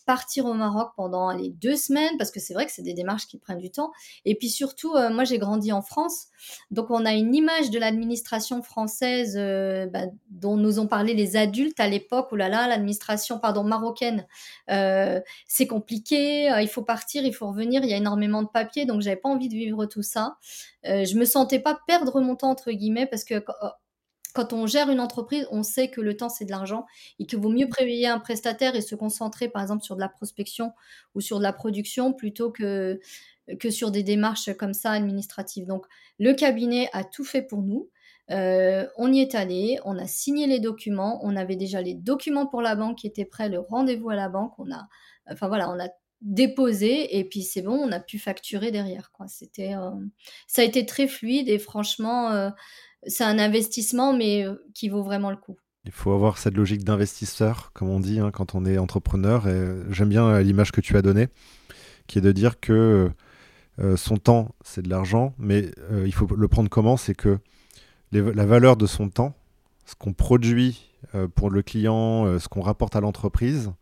partir au Maroc pendant les deux semaines parce que c'est vrai que c'est des démarches qui prennent du temps. Et puis surtout, euh, moi j'ai grandi en France, donc on a une image de l'administration française bah, dont nous ont parlé les adultes à l'époque. Oh là là, l'administration pardon marocaine, c'est compliqué, il faut partir, il faut revenir, il y a énormément de papiers, donc j'avais pas envie de vivre tout ça. je me sentais pas perdre mon temps entre guillemets parce que quand on gère une entreprise, on sait que le temps, c'est de l'argent et qu'il vaut mieux préveiller un prestataire et se concentrer, par exemple, sur de la prospection ou sur de la production plutôt que, que sur des démarches comme ça administratives. Donc, le cabinet a tout fait pour nous. Euh, on y est allé, on a signé les documents, on avait déjà les documents pour la banque qui étaient prêts, le rendez-vous à la banque, on a, enfin voilà, on a déposé et puis c'est bon, on a pu facturer derrière. C'était, euh, ça a été très fluide et franchement, euh, c'est un investissement, mais euh, qui vaut vraiment le coup. Il faut avoir cette logique d'investisseur, comme on dit hein, quand on est entrepreneur. Euh, j'aime bien euh, l'image que tu as donnée, qui est de dire que son temps, c'est de l'argent, mais il faut le prendre comment? C'est que la valeur de son temps, ce qu'on produit pour le client, ce qu'on rapporte à l'entreprise,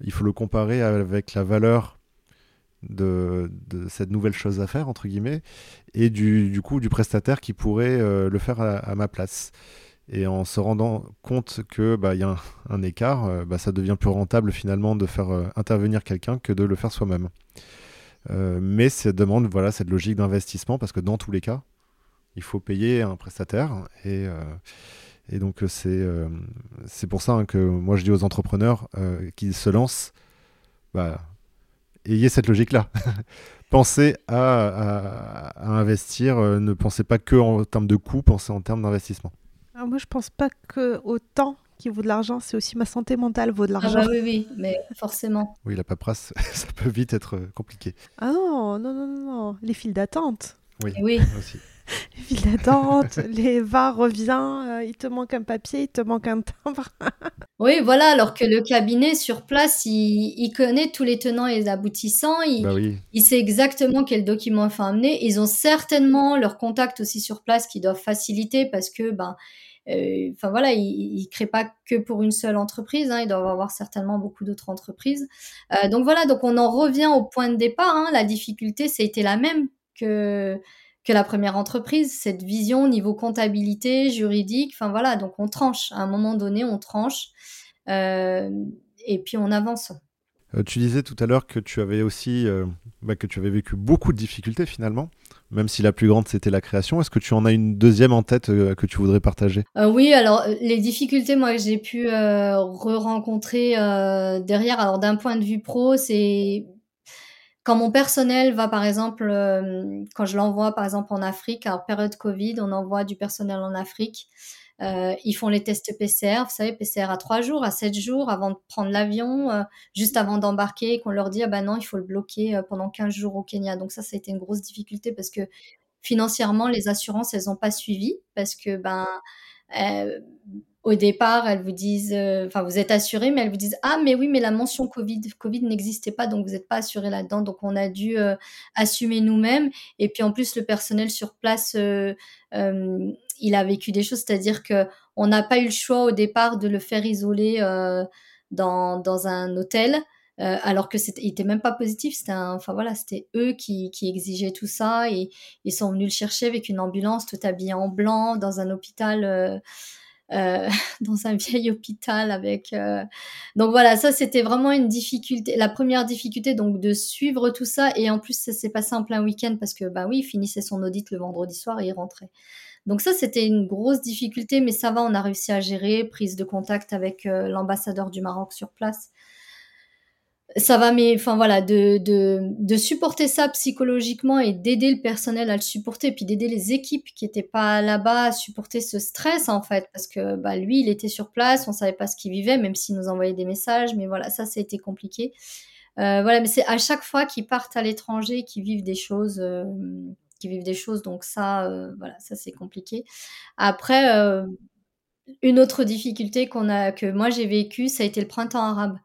il faut le comparer avec la valeur de, cette nouvelle chose à faire, entre guillemets, et du, coup du prestataire qui pourrait euh, le faire à, ma place. Et en se rendant compte qu'il bah, y a un, écart, euh, bah, ça devient plus rentable finalement de faire euh, intervenir quelqu'un que de le faire soi-même. mais ça demande voilà, cette logique d'investissement parce que dans tous les cas, il faut payer un prestataire. Et, et donc c'est c'est pour ça hein, que moi je dis aux entrepreneurs qui se lancent, bah, ayez cette logique-là. pensez à, investir, euh, ne pensez pas que en termes de coûts, pensez en termes d'investissement. Ah, moi, je pense pas que autant qui vaut de l'argent, c'est aussi ma santé mentale vaut de ah l'argent. Ah oui, oui, mais forcément. Oui, la paperasse, ça peut vite être compliqué. Ah non, non, non, non, les files d'attente. Oui, oui. file d'attente, les va, revient, euh, il te manque un papier, il te manque un timbre. oui, voilà, alors que le cabinet sur place, il, connaît tous les tenants et les aboutissants, il, bah il sait exactement quel document il faut amener. Ils ont certainement leurs contacts aussi sur place qui doivent faciliter parce que ben euh, enfin voilà, ils, ne créent pas que pour une seule entreprise, hein, ils doivent avoir certainement beaucoup d'autres entreprises. Euh, donc voilà, donc on en revient au point de départ. Hein, la difficulté, ça a été la même que que la première entreprise, cette vision niveau comptabilité, juridique, enfin voilà, donc on tranche. À un moment donné, on tranche euh, et puis on avance. Euh, tu disais tout à l'heure que tu avais aussi euh, bah, que tu avais vécu beaucoup de difficultés finalement, même si la plus grande c'était la création. Est-ce que tu en as une deuxième en tête euh, que tu voudrais partager? Oui, alors les difficultés moi que j'ai pu re-rencontrer derrière, alors d'un point de vue pro, c'est quand mon personnel va par exemple, quand je l'envoie par exemple en Afrique, en période Covid, on envoie du personnel en Afrique. Euh, ils font les tests PCR, vous savez, PCR à 3 jours, à 7 jours avant de prendre l'avion, euh, juste avant d'embarquer, qu'on leur dit, ah ben non, il faut le bloquer euh, pendant 15 jours au Kenya. Donc ça, ça a été une grosse difficulté parce que financièrement, les assurances, elles n'ont pas suivi parce que, ben, au départ, elles vous disent, enfin, vous êtes assuré, mais elles vous disent, ah, mais oui, mais la mention Covid, Covid n'existait pas, donc vous n'êtes pas assuré là-dedans. Donc, on a dû assumer nous-mêmes. Et puis, en plus, le personnel sur place, il a vécu des choses, c'est-à-dire que on n'a pas eu le choix au départ de le faire isoler euh, dans, dans, un hôtel, euh, alors que c'était, était même pas positif. C'était enfin voilà, c'était eux qui, qui, exigeaient tout ça et ils sont venus le chercher avec une ambulance tout habillée en blanc dans un hôpital. Euh, euh dans un vieil hôpital avec donc voilà ça c'était vraiment une difficulté la première difficulté donc de suivre tout ça et en plus ça s'est passé en plein week-end parce que bah oui il finissait son audit le vendredi soir et il rentrait donc ça, c'était une grosse difficulté, mais ça va, on a réussi à gérer, prise de contact avec euh, l'ambassadeur du Maroc sur place. Ça va, mais enfin voilà, de, de, supporter ça psychologiquement et d'aider le personnel à le supporter, puis d'aider les équipes qui n'étaient pas là-bas à supporter ce stress en fait, parce que bah, lui, il était sur place, on savait pas ce qu'il vivait, même s'il nous envoyait des messages, mais voilà, ça, ça a été compliqué. Euh, voilà, mais c'est à chaque fois qu'ils partent à l'étranger, qu'ils vivent des choses, euh, vivent des choses. Donc ça, euh, voilà, ça c'est compliqué. Après, une autre difficulté qu'on a, que moi j'ai vécu, ça a été le printemps arabe.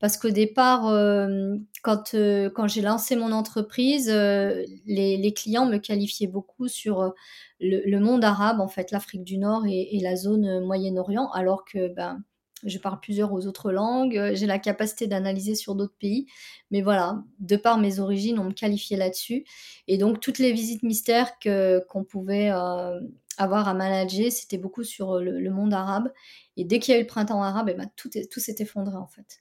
Parce qu'au départ, euh, quand, quand j'ai lancé mon entreprise, les, clients me qualifiaient beaucoup sur le, monde arabe, en fait, l'Afrique du Nord et, la zone Moyen-Orient, alors que ben, je parle plusieurs aux autres langues, euh, j'ai la capacité d'analyser sur d'autres pays. Mais voilà, de par mes origines, on me qualifiait là-dessus. Et donc, toutes les visites mystères qu'on pouvait euh, avoir à manager, c'était beaucoup sur le, monde arabe. Et dès qu'il y a eu le printemps arabe, eh ben, tout, tout s'est effondré en fait.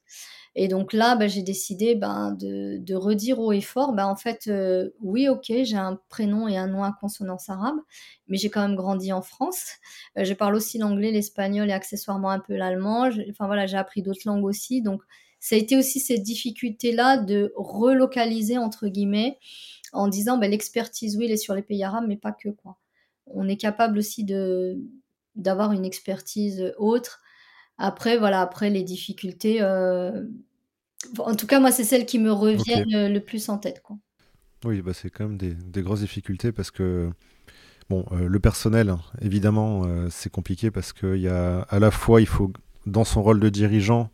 Et donc là, bah, j'ai décidé ben, de, redire haut et fort, ben, en fait, euh, oui, ok, j'ai un prénom et un nom à consonance arabe, mais j'ai quand même grandi en France. Euh, je parle aussi l'anglais, l'espagnol et accessoirement un peu l'allemand. Enfin voilà, j'ai appris d'autres langues aussi. Donc ça a été aussi cette difficulté-là de relocaliser, entre guillemets, en disant ben, l'expertise, oui, elle est sur les pays arabes, mais pas que. quoi. On est capable aussi d'avoir une expertise autre après, voilà, après les difficultés, euh, en tout cas, moi, c'est celles qui me reviennent euh, le plus en tête. Quoi. Oui, bah, c'est quand même des, grosses difficultés parce que bon, euh, le personnel, évidemment, c'est compliqué parce qu'il y a à la fois, il faut, dans son rôle de dirigeant,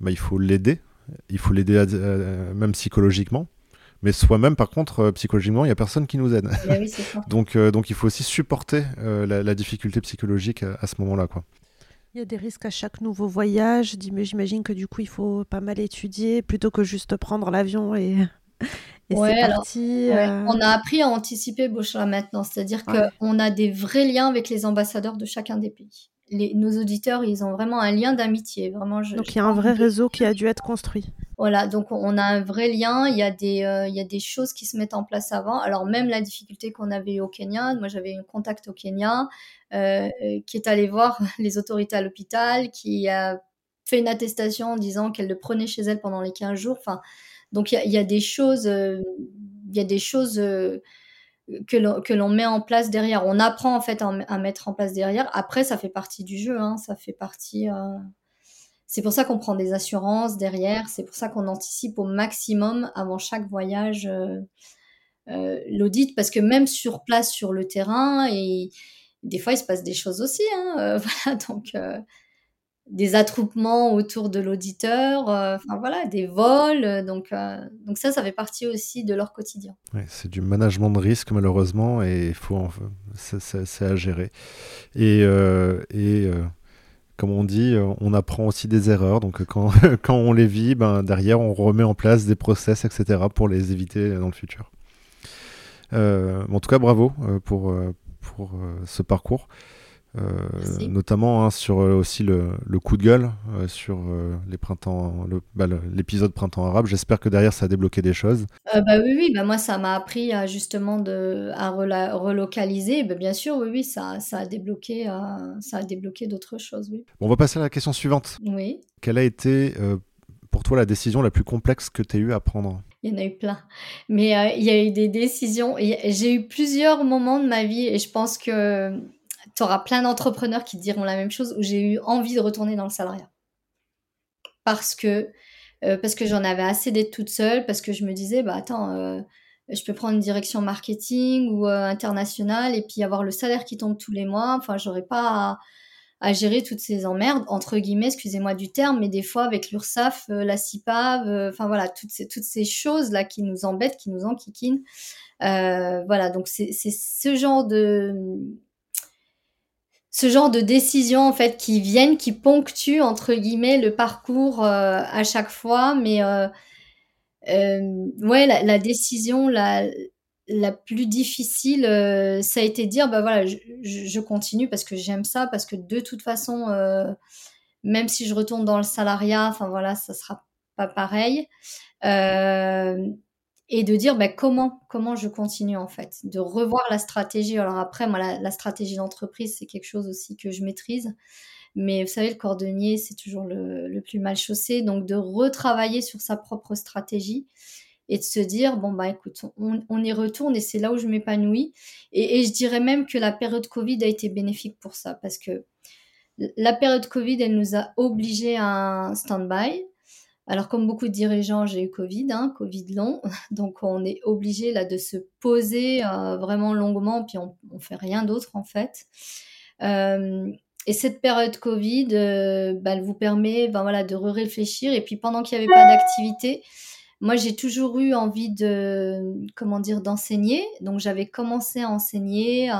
bah, il faut l'aider, il faut l'aider même psychologiquement. Mais soi-même, par contre, psychologiquement, il n'y a personne qui nous aide. Eh donc, donc, il faut aussi supporter la, difficulté psychologique à, à ce moment-là. Quoi. Il y a des risques à chaque nouveau voyage. J'imagine que du coup, il faut pas mal étudier plutôt que juste prendre l'avion et, et c'est parti. Euh. On a appris à anticiper Bouchra maintenant, c'est-à-dire qu'on a des vrais liens avec les ambassadeurs de chacun des pays. Les, nos auditeurs, ils ont vraiment un lien d'amitié. Vraiment, donc il y a un vrai réseau qui a dû être construit. Voilà, donc on a un vrai lien. Il y a des, euh, il y a des choses qui se mettent en place avant. Alors même la difficulté qu'on avait au Kenya, moi j'avais un contact au Kenya euh, qui est allé voir les autorités à l'hôpital, qui a fait une attestation en disant qu'elle le prenait chez elle pendant les 15 jours. Enfin, donc il y, a des choses, euh, il y a des choses que l'on met en place derrière. On apprend en fait à, mettre en place derrière. Après, ça fait partie du jeu, hein, ça fait partie. C'est pour ça qu'on prend des assurances derrière, c'est pour ça qu'on anticipe au maximum avant chaque voyage. Euh, l'audit, parce que même sur place, sur le terrain, et des fois, il se passe des choses aussi. Hein, voilà, donc des attroupements autour de l'auditeur, enfin voilà, des vols. Donc, donc ça, ça fait partie aussi de leur quotidien. c'est du management de risque malheureusement et faut c'est à gérer. Et, et comme on dit, on apprend aussi des erreurs. Donc quand, quand on les vit, ben, derrière, on remet en place des process, etc. pour les éviter dans le futur. en tout cas, bravo pour, pour ce parcours. Euh, notamment hein, sur euh, aussi le, coup de gueule euh, sur les printemps, bah, l'épisode printemps arabe. J'espère que derrière ça a débloqué des choses. bah oui, oui, bah moi ça m'a appris à justement de à relocaliser. Bah, bien sûr, oui, oui, ça, ça a débloqué, ça a débloqué d'autres choses. Oui. on va passer à la question suivante. Oui. Quelle a été pour toi la décision la plus complexe que tu as eu à prendre? Il y en a eu plein. Mais il y a eu des décisions. J'ai eu plusieurs moments de ma vie et je pense que tu auras plein d'entrepreneurs qui te diront la même chose où j'ai eu envie de retourner dans le salariat. Parce que, euh, j'en avais assez d'être toute seule, parce que je me disais, bah attends, euh, je peux prendre une direction marketing ou euh, internationale et puis avoir le salaire qui tombe tous les mois. Enfin, j'aurais pas gérer toutes ces emmerdes, entre guillemets, excusez-moi du terme, mais des fois avec l'URSSAF, la CIPAV, enfin voilà, toutes ces, toutes ces choses-là qui nous embêtent, qui nous enquiquinent. voilà, donc c'est ce genre de ce genre de décisions en fait qui viennent, qui ponctuent entre guillemets le parcours euh, à chaque fois. Mais euh, euh, ouais, la, décision la, la plus difficile, ça a été de dire bah voilà, je, continue parce que j'aime ça, parce que de toute façon, même si je retourne dans le salariat, enfin voilà, ça sera pas pareil et de dire bah, comment comment je continue en fait, de revoir la stratégie. Alors après, moi, la, stratégie d'entreprise, c'est quelque chose aussi que je maîtrise. Mais vous savez, le cordonnier, c'est toujours le, plus mal chaussé. Donc de retravailler sur sa propre stratégie et de se dire, bon, bah écoute, on, y retourne et c'est là où je m'épanouis. Et, et, je dirais même que la période Covid a été bénéfique pour ça parce que la période Covid, elle nous a obligés à un stand-by. Alors, comme beaucoup de dirigeants, j'ai eu Covid, hein, Covid long, donc on est obligé là de se poser euh, vraiment longuement, puis on, on fait rien d'autre en fait. Euh, et cette période Covid, euh, bah, elle vous permet, ben voilà, de réfléchir. Et puis pendant qu'il n'y avait pas d'activité, moi j'ai toujours eu envie de, comment dire, d'enseigner. Donc j'avais commencé à enseigner,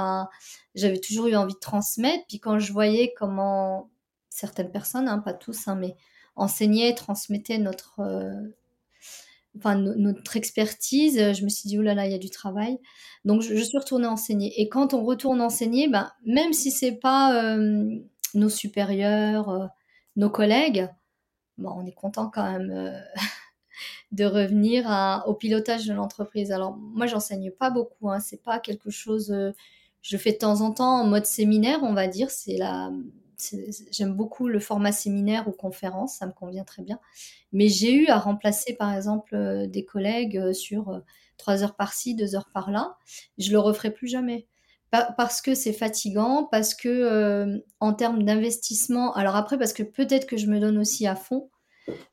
j'avais toujours eu envie de transmettre. Puis quand je voyais comment certaines personnes, hein, pas tous, hein, mais enseignait, transmettait notre, euh, enfin, notre expertise, je me suis dit, oh là là, il y a du travail. Donc, je, suis retournée enseigner. Et quand on retourne enseigner, ben, même si c'est pas euh, nos supérieurs, euh, nos collègues, bon, on est content quand même de revenir au pilotage de l'entreprise. Alors, moi, j'enseigne pas beaucoup. Hein, c'est pas quelque chose. je fais de temps en temps en mode séminaire, on va dire. C'est la j'aime beaucoup le format séminaire ou conférence, ça me convient très bien. Mais j'ai eu à remplacer par exemple euh, des collègues euh, sur euh, trois heures par-ci, deux heures par-là. Je le referai plus jamais. parce que c'est fatigant, parce que en termes d'investissement, alors après parce que peut-être que je me donne aussi à fond,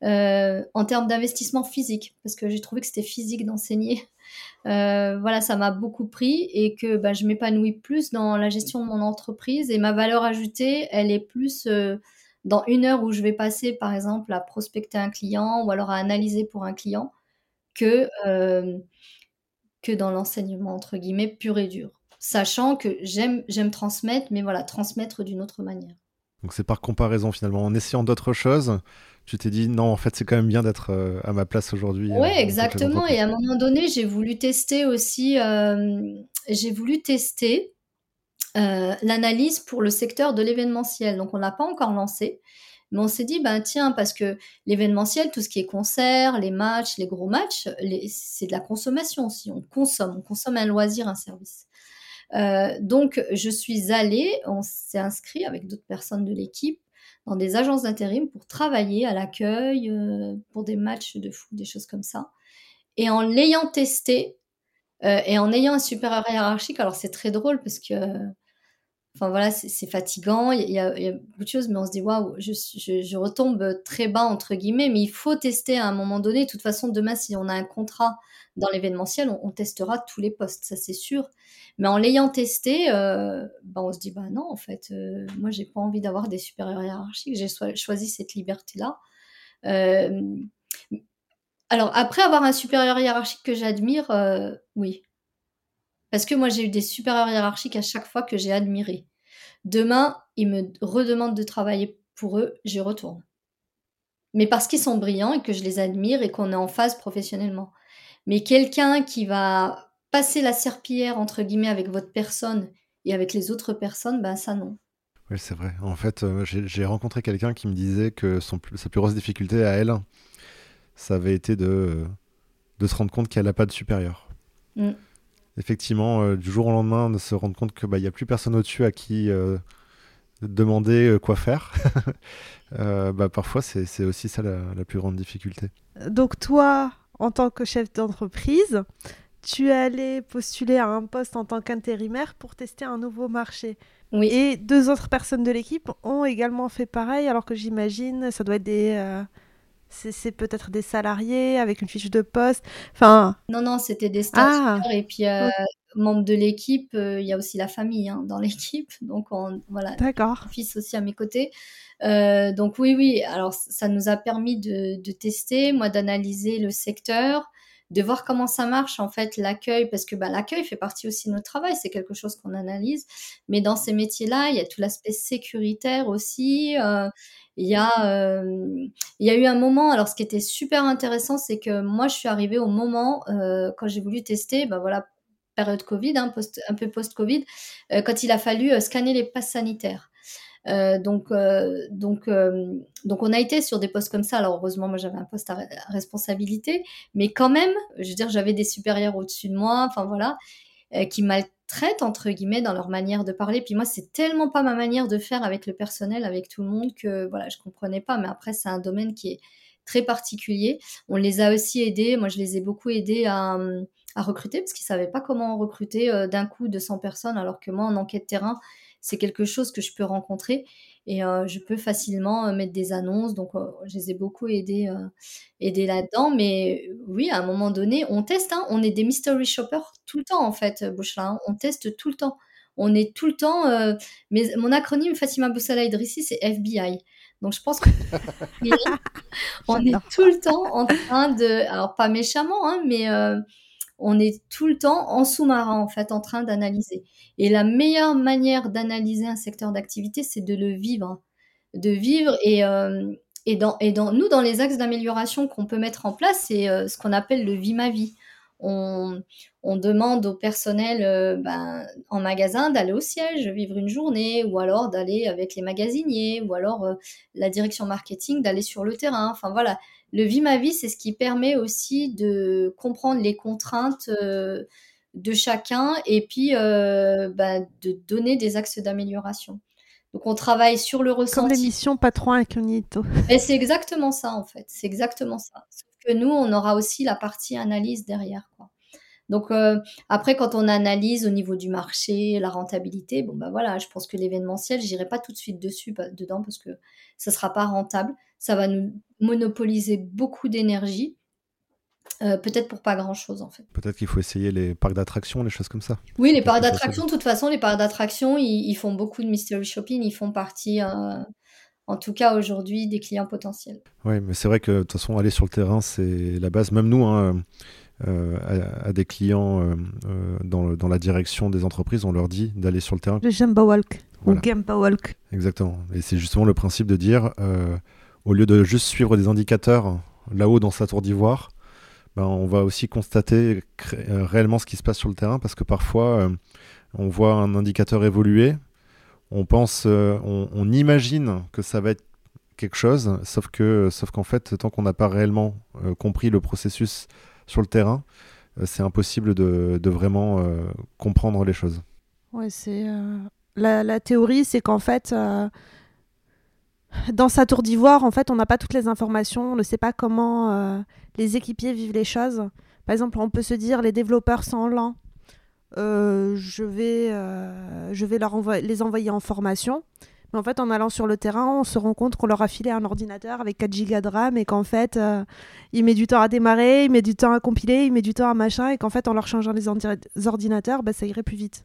en termes d'investissement physique, parce que j'ai trouvé que c'était physique d'enseigner. Euh, voilà, ça m'a beaucoup pris et que bah, je m'épanouis plus dans la gestion de mon entreprise et ma valeur ajoutée, elle est plus euh, dans une heure où je vais passer, par exemple, à prospecter un client ou alors à analyser pour un client que, euh, que dans l'enseignement, entre guillemets, pur et dur. Sachant que j'aime transmettre, mais voilà, transmettre d'une autre manière. Donc c'est par comparaison finalement, en essayant d'autres choses, tu t'es dit non, en fait, c'est quand même bien d'être euh, à ma place aujourd'hui. Oui, euh, exactement. Et à un moment donné, j'ai voulu tester aussi, euh, j'ai voulu tester l'analyse pour le secteur de l'événementiel. Donc, on n'a pas encore lancé. Mais on s'est dit, ben tiens, parce que l'événementiel, tout ce qui est concert, les matchs, les gros matchs, c'est de la consommation aussi. On consomme, on consomme un loisir, un service. donc, je suis allée, on s'est inscrit avec d'autres personnes de l'équipe dans des agences d'intérim pour travailler à l'accueil, euh, pour des matchs de foot, des choses comme ça. Et en l'ayant testé, euh, et en ayant un supérieur hiérarchique, alors c'est très drôle parce que Enfin voilà, c'est fatigant, il y, a, beaucoup de choses, mais on se dit waouh, je, retombe très bas entre guillemets, mais il faut tester à un moment donné. De toute façon, demain, si on a un contrat dans l'événementiel, on, testera tous les postes, ça c'est sûr. Mais en l'ayant testé, ben on se dit bah non, en fait, euh, moi j'ai pas envie d'avoir des supérieurs hiérarchiques, j'ai choisi cette liberté-là. Euh, alors après avoir un supérieur hiérarchique que j'admire, euh, oui, parce que moi, j'ai eu des supérieurs hiérarchiques à chaque fois que j'ai admiré. Demain, ils me redemandent de travailler pour eux, j'y retourne. Mais parce qu'ils sont brillants et que je les admire et qu'on est en phase professionnellement. Mais quelqu'un qui va passer la serpillière, entre guillemets, avec votre personne et avec les autres personnes, ben ça non. Oui, c'est vrai. En fait, euh, j'ai rencontré quelqu'un qui me disait que son, sa plus grosse difficulté à elle, ça avait été de, de se rendre compte qu'elle n'a pas de supérieur. Mm effectivement, euh, du jour au lendemain, de se rendre compte qu'il bah, n'y a plus personne au-dessus à qui euh, demander euh, quoi faire. bah, parfois, c'est aussi ça la, plus grande difficulté. Donc toi, en tant que chef d'entreprise, tu es allé postuler à un poste en tant qu'intérimaire pour tester un nouveau marché. Oui. Et deux autres personnes de l'équipe ont également fait pareil, alors que j'imagine ça doit être des, c'est peut-être des salariés avec une fiche de poste. Enfin. Non, non, c'était des stagiaires. Ah. Et puis, euh, membre de l'équipe, euh, il y a aussi la famille hein, dans l'équipe. Donc, on, voilà. D'accord. Fils aussi à mes côtés. Euh, donc, oui, oui. Alors, ça nous a permis de, de tester, moi, d'analyser le secteur de voir comment ça marche en fait l'accueil parce que bah, l'accueil fait partie aussi de notre travail c'est quelque chose qu'on analyse mais dans ces métiers là il y a tout l'aspect sécuritaire aussi euh, il y a euh, il y a eu un moment alors ce qui était super intéressant c'est que moi je suis arrivée au moment euh, quand j'ai voulu tester bah voilà période Covid hein, un peu post Covid quand il a fallu scanner les passes sanitaires euh, donc, euh, donc, euh, donc, on a été sur des postes comme ça. Alors, heureusement, moi, j'avais un poste à, responsabilité, mais quand même, je veux dire, j'avais des supérieurs au-dessus de moi, enfin voilà, qui maltraitent entre guillemets dans leur manière de parler. Puis moi, c'est tellement pas ma manière de faire avec le personnel, avec tout le monde, que voilà, je comprenais pas. Mais après, c'est un domaine qui est très particulier. On les a aussi aidés. Moi, je les ai beaucoup aidés à, recruter parce qu'ils savaient pas comment recruter d'un coup 200 personnes, alors que moi, en enquête terrain, c'est quelque chose que je peux rencontrer et euh, je peux facilement euh, mettre des annonces. Donc, euh, je les ai beaucoup aidés, aidés là-dedans. Mais oui, à un moment donné, on teste. Hein. on est des mystery shoppers tout le temps, en fait, Bouchla. Hein. on teste tout le temps. On est tout le temps. mais mon acronyme Fatima Boussala Idrissi, c'est FBI. Donc, je pense qu'on est tout le temps en train de. Alors, pas méchamment, hein, mais on est tout le temps en sous-marin, en fait, en train d'analyser. Et la meilleure manière d'analyser un secteur d'activité, c'est de le vivre. De vivre et, euh, et, dans, nous, dans les axes d'amélioration qu'on peut mettre en place, c'est euh, ce qu'on appelle le vie ma vie. On, on demande au personnel euh, ben, en magasin d'aller au siège, vivre une journée, ou alors d'aller avec les magasiniers, ou alors la direction marketing d'aller sur le terrain. Enfin voilà, le vie ma vie, c'est ce qui permet aussi de comprendre les contraintes euh, de chacun et puis euh, bah, de donner des axes d'amélioration. Donc on travaille sur le ressenti. Comme l'émission Patron Incognito. Et c'est exactement ça en fait, c'est exactement ça. Sauf que nous, on aura aussi la partie analyse derrière. Quoi. Donc euh, après, quand on analyse au niveau du marché, la rentabilité, bon bah voilà, je pense que l'événementiel, j'irai pas tout de suite dessus dedans parce que ça sera pas rentable. Ça va nous monopoliser beaucoup d'énergie. Euh, peut-être pour pas grand chose en fait. Peut-être qu'il faut essayer les parcs d'attractions, les choses comme ça. Oui, les parcs d'attractions, de toute façon, les parcs d'attractions, ils, font beaucoup de mystery shopping, ils font partie, euh, en tout cas aujourd'hui, des clients potentiels. Oui, mais c'est vrai que de toute façon, aller sur le terrain, c'est la base. Même nous, hein, euh, à, des clients dans, dans, la direction des entreprises, on leur dit d'aller sur le terrain. Le Jumbo Walk ou Gampa Walk. Exactement. Et c'est justement le principe de dire au lieu de juste suivre des indicateurs là-haut dans sa tour d'ivoire, ben, on va aussi constater euh, réellement ce qui se passe sur le terrain parce que parfois euh, on voit un indicateur évoluer, on pense, euh, on, imagine que ça va être quelque chose, sauf que, sauf qu'en fait, tant qu'on n'a pas réellement compris le processus sur le terrain, c'est impossible de, vraiment comprendre les choses. Ouais, c'est la, théorie, c'est qu'en fait dans sa tour d'ivoire, en fait, on n'a pas toutes les informations, on ne sait pas comment euh, les équipiers vivent les choses. Par exemple, on peut se dire les développeurs sont lents. je vais, je vais les envoyer en formation. Mais en fait, en allant sur le terrain, on se rend compte qu'on leur a filé un ordinateur avec 4 gigas de RAM et qu'en fait, il met du temps à démarrer, il met du temps à compiler, il met du temps à machin, et qu'en fait, en leur changeant les, ordinateurs, bah, ça irait plus vite.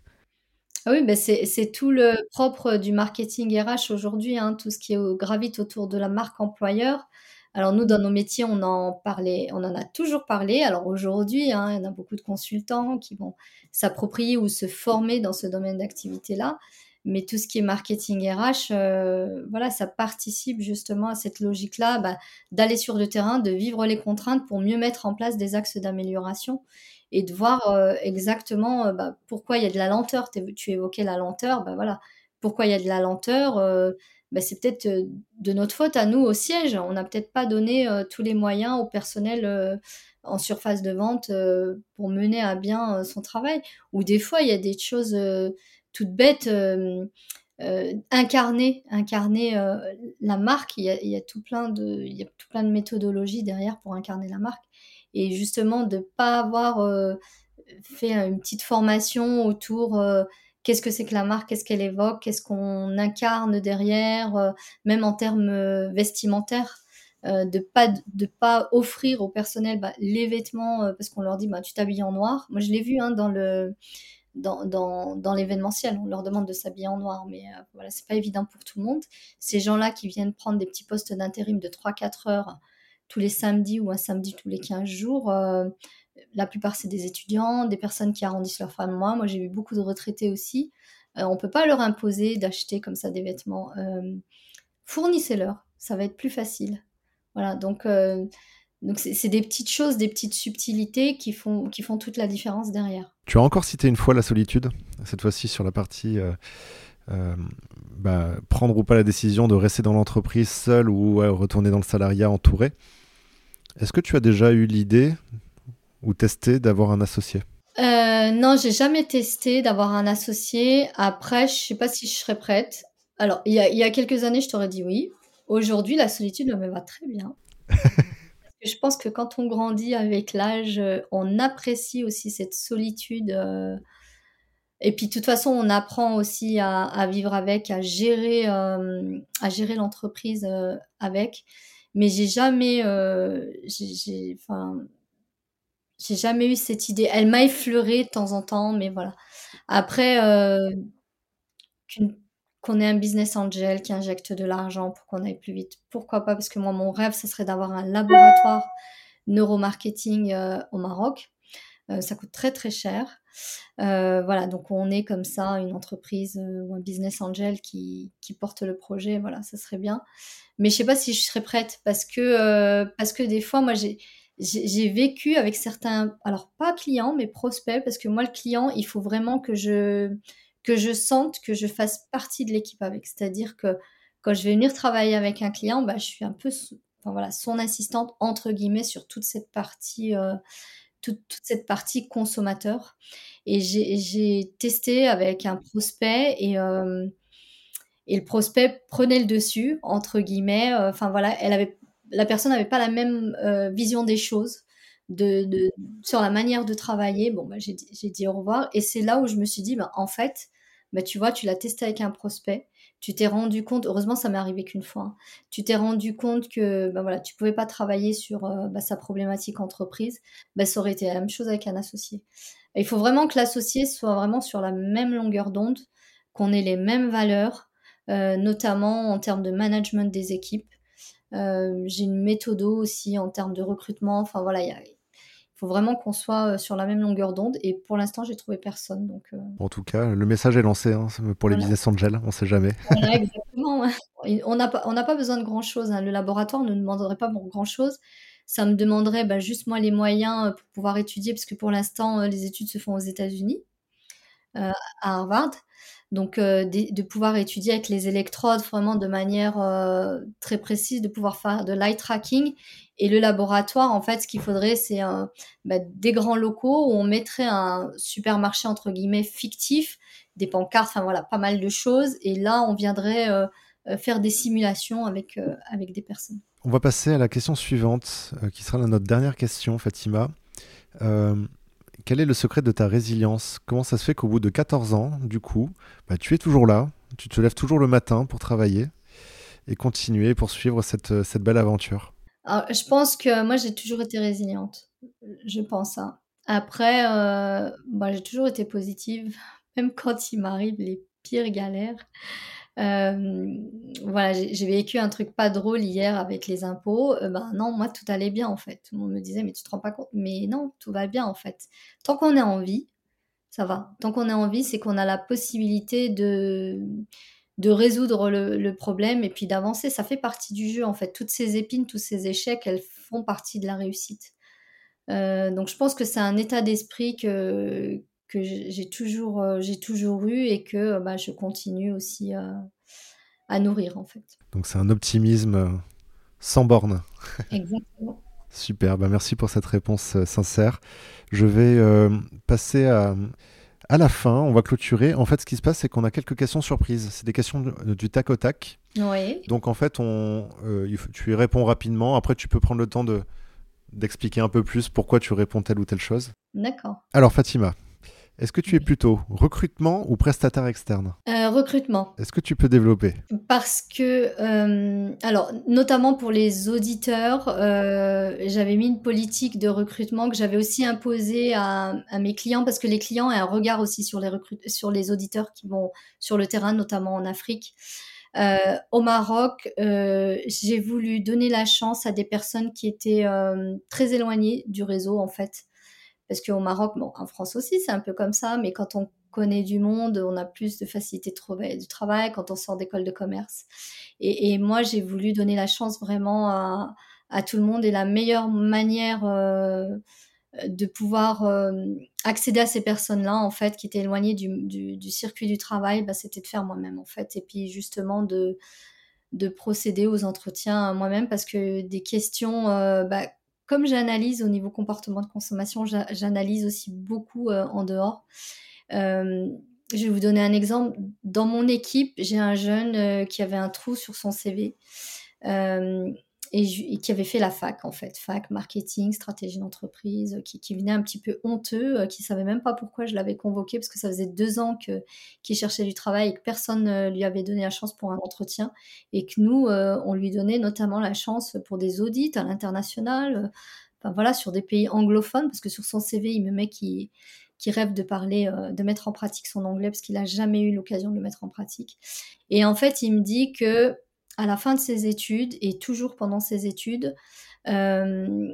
Ah oui, bah, c'est tout le propre du marketing RH aujourd'hui, hein, tout ce qui est, gravite autour de la marque employeur. Alors nous, dans nos métiers, on en parlait, on en a toujours parlé. Alors aujourd'hui, hein, il y en a beaucoup de consultants qui vont s'approprier ou se former dans ce domaine d'activité-là. Mais tout ce qui est marketing RH, euh, voilà, ça participe justement à cette logique-là, bah, d'aller sur le terrain, de vivre les contraintes pour mieux mettre en place des axes d'amélioration et de voir euh, exactement euh, bah, pourquoi il y a de la lenteur. Tu évoquais la lenteur, bah voilà, pourquoi il y a de la lenteur. Bah, c'est peut-être de notre faute à nous au siège. On n'a peut-être pas donné tous les moyens au personnel en surface de vente pour mener à bien son travail. Ou des fois, il y a des choses toute bête, euh, euh, incarner, incarner euh, la marque. Il y a tout plein de méthodologies derrière pour incarner la marque. Et justement, de pas avoir fait une petite formation autour qu'est-ce que c'est que la marque, qu'est-ce qu'elle évoque, qu'est-ce qu'on incarne derrière, même en termes vestimentaires. de pas de pas offrir au personnel bah, les vêtements parce qu'on leur dit bah tu t'habilles en noir moi je l'ai vu hein, dans le dans, dans l'événementiel. On leur demande de s'habiller en noir, mais euh, voilà, c'est pas évident pour tout le monde. Ces gens-là qui viennent prendre des petits postes d'intérim de 3-4 heures tous les samedis ou un samedi tous les 15 jours, euh, la plupart c'est des étudiants, des personnes qui arrondissent leur fin de mois. Moi j'ai vu beaucoup de retraités aussi. Euh, on peut pas leur imposer d'acheter comme ça des vêtements. Fournissez-leur, ça va être plus facile. Voilà, donc donc c'est des petites choses, des petites subtilités qui font, qui font toute la différence derrière. Tu as encore cité une fois la solitude, cette fois-ci sur la partie euh, euh, bah, prendre ou pas la décision de rester dans l'entreprise seul ou retourner dans le salariat entouré. Est-ce que tu as déjà eu l'idée ou testé d'avoir un associé? Euh, Non, j'ai jamais testé d'avoir un associé. Après, je sais pas si je serais prête. Alors, il y a, y a quelques années, je t'aurais dit oui. Aujourd'hui, la solitude me va très bien. je pense que quand on grandit avec l'âge, euh, on apprécie aussi cette solitude. Euh, et puis, de toute façon, on apprend aussi à, vivre avec, à gérer, euh, à gérer l'entreprise avec. Mais j'ai jamais, j'ai, enfin, j'ai jamais eu cette idée. Elle m'a effleuré de temps en temps, mais voilà. Après, qu'une qu'on ait un business angel qui injecte de l'argent pour qu'on aille plus vite. Pourquoi pas? Parce que moi, mon rêve, ce serait d'avoir un laboratoire neuromarketing euh, au Maroc. Euh, ça coûte très très cher. Euh, voilà, donc on est comme ça une entreprise ou un business angel qui, qui, porte le projet. Voilà, ça serait bien. Mais je sais pas si je serais prête parce que parce que des fois, moi, j'ai j'ai vécu avec certains, alors pas clients, mais prospects, parce que moi, le client, il faut vraiment que je que je sente que je fasse partie de l'équipe avec. C'est-à-dire que quand je vais venir travailler avec un client, bah, je suis un peu enfin, voilà, son assistante, entre guillemets, sur toute cette partie, euh, toute, cette partie consommateur. Et j'ai testé avec un prospect et, euh, et le prospect prenait le dessus, entre guillemets. Euh, enfin voilà, elle avait, la personne n'avait pas la même vision des choses. De, de, sur la manière de travailler. Bon, bah, j'ai dit au revoir. Et c'est là où je me suis dit, bah, en fait, bah, tu vois, tu l'as testé avec un prospect, tu t'es rendu compte, heureusement ça m'est arrivé qu'une fois, hein, tu t'es rendu compte que bah, voilà, tu pouvais pas travailler sur euh, bah, sa problématique entreprise, bah, ça aurait été la même chose avec un associé. il faut vraiment que l'associé soit vraiment sur la même longueur d'onde, qu'on ait les mêmes valeurs, euh, notamment en termes de management des équipes. Euh, j'ai une méthode aussi en termes de recrutement. Enfin voilà, il y a, faut vraiment qu'on soit euh, sur la même longueur d'onde. Et pour l'instant, j'ai trouvé personne. Donc, euh. En tout cas, le message est lancé hein, pour les business angels, on ne sait jamais. exactement. On n'a pas, pas besoin de grand-chose. Hein. Le laboratoire ne demanderait pas grand-chose. Ça me demanderait bah, juste moi les moyens euh, pour pouvoir étudier, parce que pour l'instant, les études se font aux États-Unis, à Harvard. Donc, de, pouvoir étudier avec les électrodes vraiment de manière très précise, de pouvoir faire de l'eye tracking et le laboratoire, en fait, ce qu'il faudrait, c'est bah, des grands locaux où on mettrait un supermarché, entre guillemets, fictif, des pancartes, enfin voilà, pas mal de choses. Et là, on viendrait euh, euh, faire des simulations avec, euh, avec des personnes. On va passer à la question suivante, qui sera notre dernière question, Fatima. Quel est le secret de ta résilience? Comment ça se fait qu'au bout de 14 ans, du coup, bah, tu es toujours là, tu te lèves toujours le matin pour travailler et continuer, poursuivre cette, cette belle aventure? Je pense que moi, j'ai toujours été résiliente. Je pense. Hein. Après, euh, bah, j'ai toujours été positive, même quand il m'arrive les pires galères. Euh, voilà, j'ai vécu un truc pas drôle hier avec les impôts. Euh, ben non, moi tout allait bien en fait. Monde me disait mais tu te rends pas compte? Mais non, tout va bien en fait. Tant qu'on est en vie, ça va. Tant qu'on est en vie, c'est qu'on a la possibilité de de résoudre le, problème et puis d'avancer. Ça fait partie du jeu en fait. Toutes ces épines, tous ces échecs, elles font partie de la réussite. Euh, donc je pense que c'est un état d'esprit que que j'ai toujours, euh, j'ai toujours eu et que euh, bah, je continue aussi à nourrir en fait. Donc c'est un optimisme euh, sans borne. Exactement. Super, bah merci pour cette réponse sincère. Je vais passer à, à, la fin, on va clôturer. En fait, ce qui se passe, c'est qu'on a quelques questions surprises. C'est des questions du tac au tac. Oui. Donc en fait, on, tu y réponds rapidement. Après, tu peux prendre le temps de d'expliquer un peu plus pourquoi tu réponds telle ou telle chose. D'accord. Alors Fatima, est-ce que tu es plutôt recrutement ou prestataire externe? Euh, Recrutement. Est-ce que tu peux développer? Parce que, euh, alors, notamment pour les auditeurs, euh, j'avais mis une politique de recrutement que j'avais aussi imposée à, mes clients parce que les clients ont un regard aussi sur les, sur les auditeurs qui vont sur le terrain, notamment en Afrique. au Maroc, j'ai voulu donner la chance à des personnes qui étaient très éloignées du réseau, en fait. Parce qu'au Maroc, bon, en France aussi, c'est un peu comme ça, mais quand on connaît du monde, on a plus de facilité de trouver du travail quand on sort d'école de commerce. Et, moi, j'ai voulu donner la chance vraiment à, tout le monde et la meilleure manière euh, de pouvoir euh, accéder à ces personnes-là, en fait, qui étaient éloignées du, circuit du travail, bah, c'était de faire moi-même, en fait. Et puis, justement, de, de procéder aux entretiens moi-même parce que des questions, euh, bah, comme j'analyse au niveau comportement de consommation, j'analyse aussi beaucoup euh, en dehors. Euh, je vais vous donner un exemple. Dans mon équipe, j'ai un jeune euh, qui avait un trou sur son CV et, qui avait fait la fac en fait, fac marketing, stratégie d'entreprise, qui, qui, venait un petit peu honteux, qui savait même pas pourquoi je l'avais convoqué parce que ça faisait deux ans que qu'il cherchait du travail et que personne ne lui avait donné la chance pour un entretien et que nous euh, on lui donnait notamment la chance pour des audits à l'international, enfin voilà sur des pays anglophones parce que sur son CV il me met qui rêve de parler, euh, de mettre en pratique son anglais parce qu'il n'a jamais eu l'occasion de le mettre en pratique. Et en fait, il me dit que à la fin de ses études et toujours pendant ses études, euh,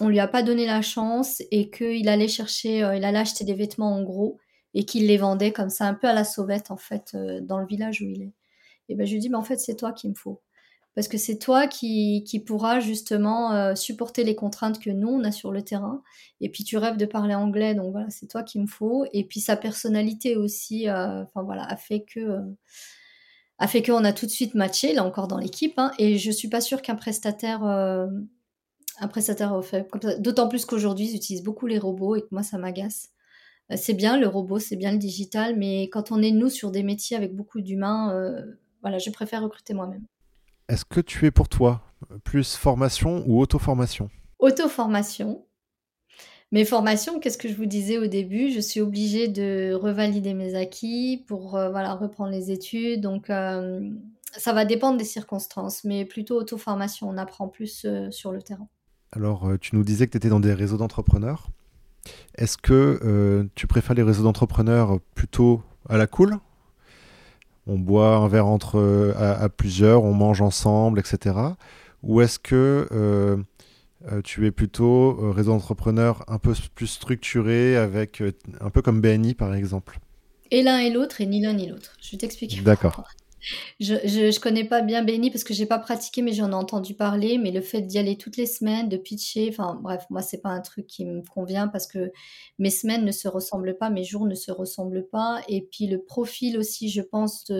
on lui a pas donné la chance et qu'il allait chercher, euh, il allait acheter des vêtements en gros et qu'il les vendait comme ça, un peu à la sauvette en fait, euh, dans le village où il est. Et ben je lui dis, mais en fait c'est toi qu'il me faut. Parce que c'est toi qui, qui pourra justement euh, supporter les contraintes que nous, on a sur le terrain. Et puis tu rêves de parler anglais, donc voilà, c'est toi qu'il me faut. Et puis sa personnalité aussi, enfin voilà, a fait que a fait qu'on a tout de suite matché, là encore dans l'équipe. Hein, et je suis pas sûre qu'un prestataire, euh, un prestataire fait D'autant plus qu'aujourd'hui, ils utilisent beaucoup les robots et que moi, ça m'agace. Euh, c'est bien le robot, c'est bien le digital, mais quand on est nous sur des métiers avec beaucoup d'humains, euh, voilà, je préfère recruter moi-même. Est-ce que tu es pour toi plus formation ou auto-formation? Auto-formation, mes formations, qu'est-ce que je vous disais au début? Je suis obligée de revalider mes acquis pour euh, voilà, reprendre les études. Donc, euh, ça va dépendre des circonstances, mais plutôt auto-formation, on apprend plus euh, sur le terrain. Alors, tu nous disais que tu étais dans des réseaux d'entrepreneurs. Est-ce que tu préfères les réseaux d'entrepreneurs plutôt à la cool? On boit un verre entre à, plusieurs, on mange ensemble, etc. Ou est-ce que euh, tu es plutôt euh, réseau d'entrepreneurs un peu plus structuré, avec euh, un peu comme BNI par exemple Et l'un et l'autre, et ni l'un ni l'autre. Je vais t'expliquer. D'accord. Je, je, connais pas bien Benny parce que j'ai pas pratiqué, mais j'en ai entendu parler. Mais le fait d'y aller toutes les semaines, de pitcher, enfin bref, moi c'est pas un truc qui me convient parce que mes semaines ne se ressemblent pas, mes jours ne se ressemblent pas. Et puis le profil aussi, je pense,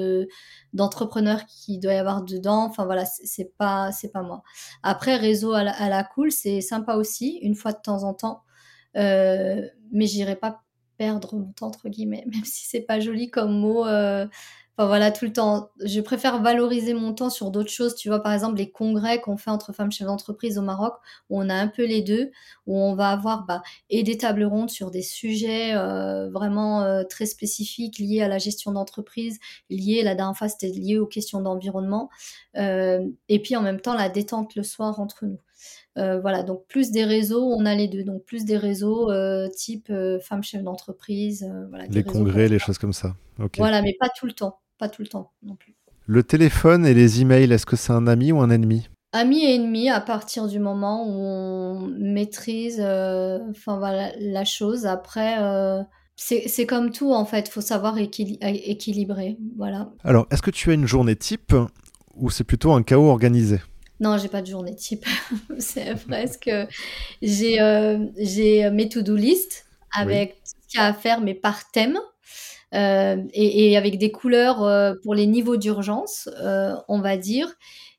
d'entrepreneur qui doit y avoir dedans. Enfin voilà, c'est pas c'est pas moi. Après réseau à la, cool, c'est sympa aussi, une fois de temps en temps. Euh, mais j'irai pas perdre mon temps entre guillemets, même si c'est pas joli comme mot. Euh, enfin voilà, tout le temps. Je préfère valoriser mon temps sur d'autres choses. Tu vois, par exemple, les congrès qu'on fait entre femmes chefs d'entreprise au Maroc, où on a un peu les deux, où on va avoir bah, et des tables rondes sur des sujets euh, vraiment euh, très spécifiques liés à la gestion d'entreprise, liés, la dernière fois, c'était lié aux questions d'environnement, et puis en même temps, la détente le soir entre nous. Euh, voilà, donc plus des réseaux, on a les deux. Donc plus des réseaux euh, type euh, femmes chefs d'entreprise. les congrès, les choses comme ça. Voilà, mais pas tout le temps. Pas tout le temps non plus. Le téléphone et les emails, est-ce que c'est un ami ou un ennemi? Ami et ennemi à partir du moment où on maîtrise enfin, voilà, la chose. Après, c'est comme tout en fait, il faut savoir équilibrer. Voilà. Alors, est-ce que tu as une journée type ou c'est plutôt un chaos organisé? Non, j'ai pas de journée type. c'est presque. J'ai euh, j'ai mes to-do list avec tout ce qu'il y a à faire, mais par thème. Euh, et, avec des couleurs euh, pour les niveaux d'urgence, on va dire.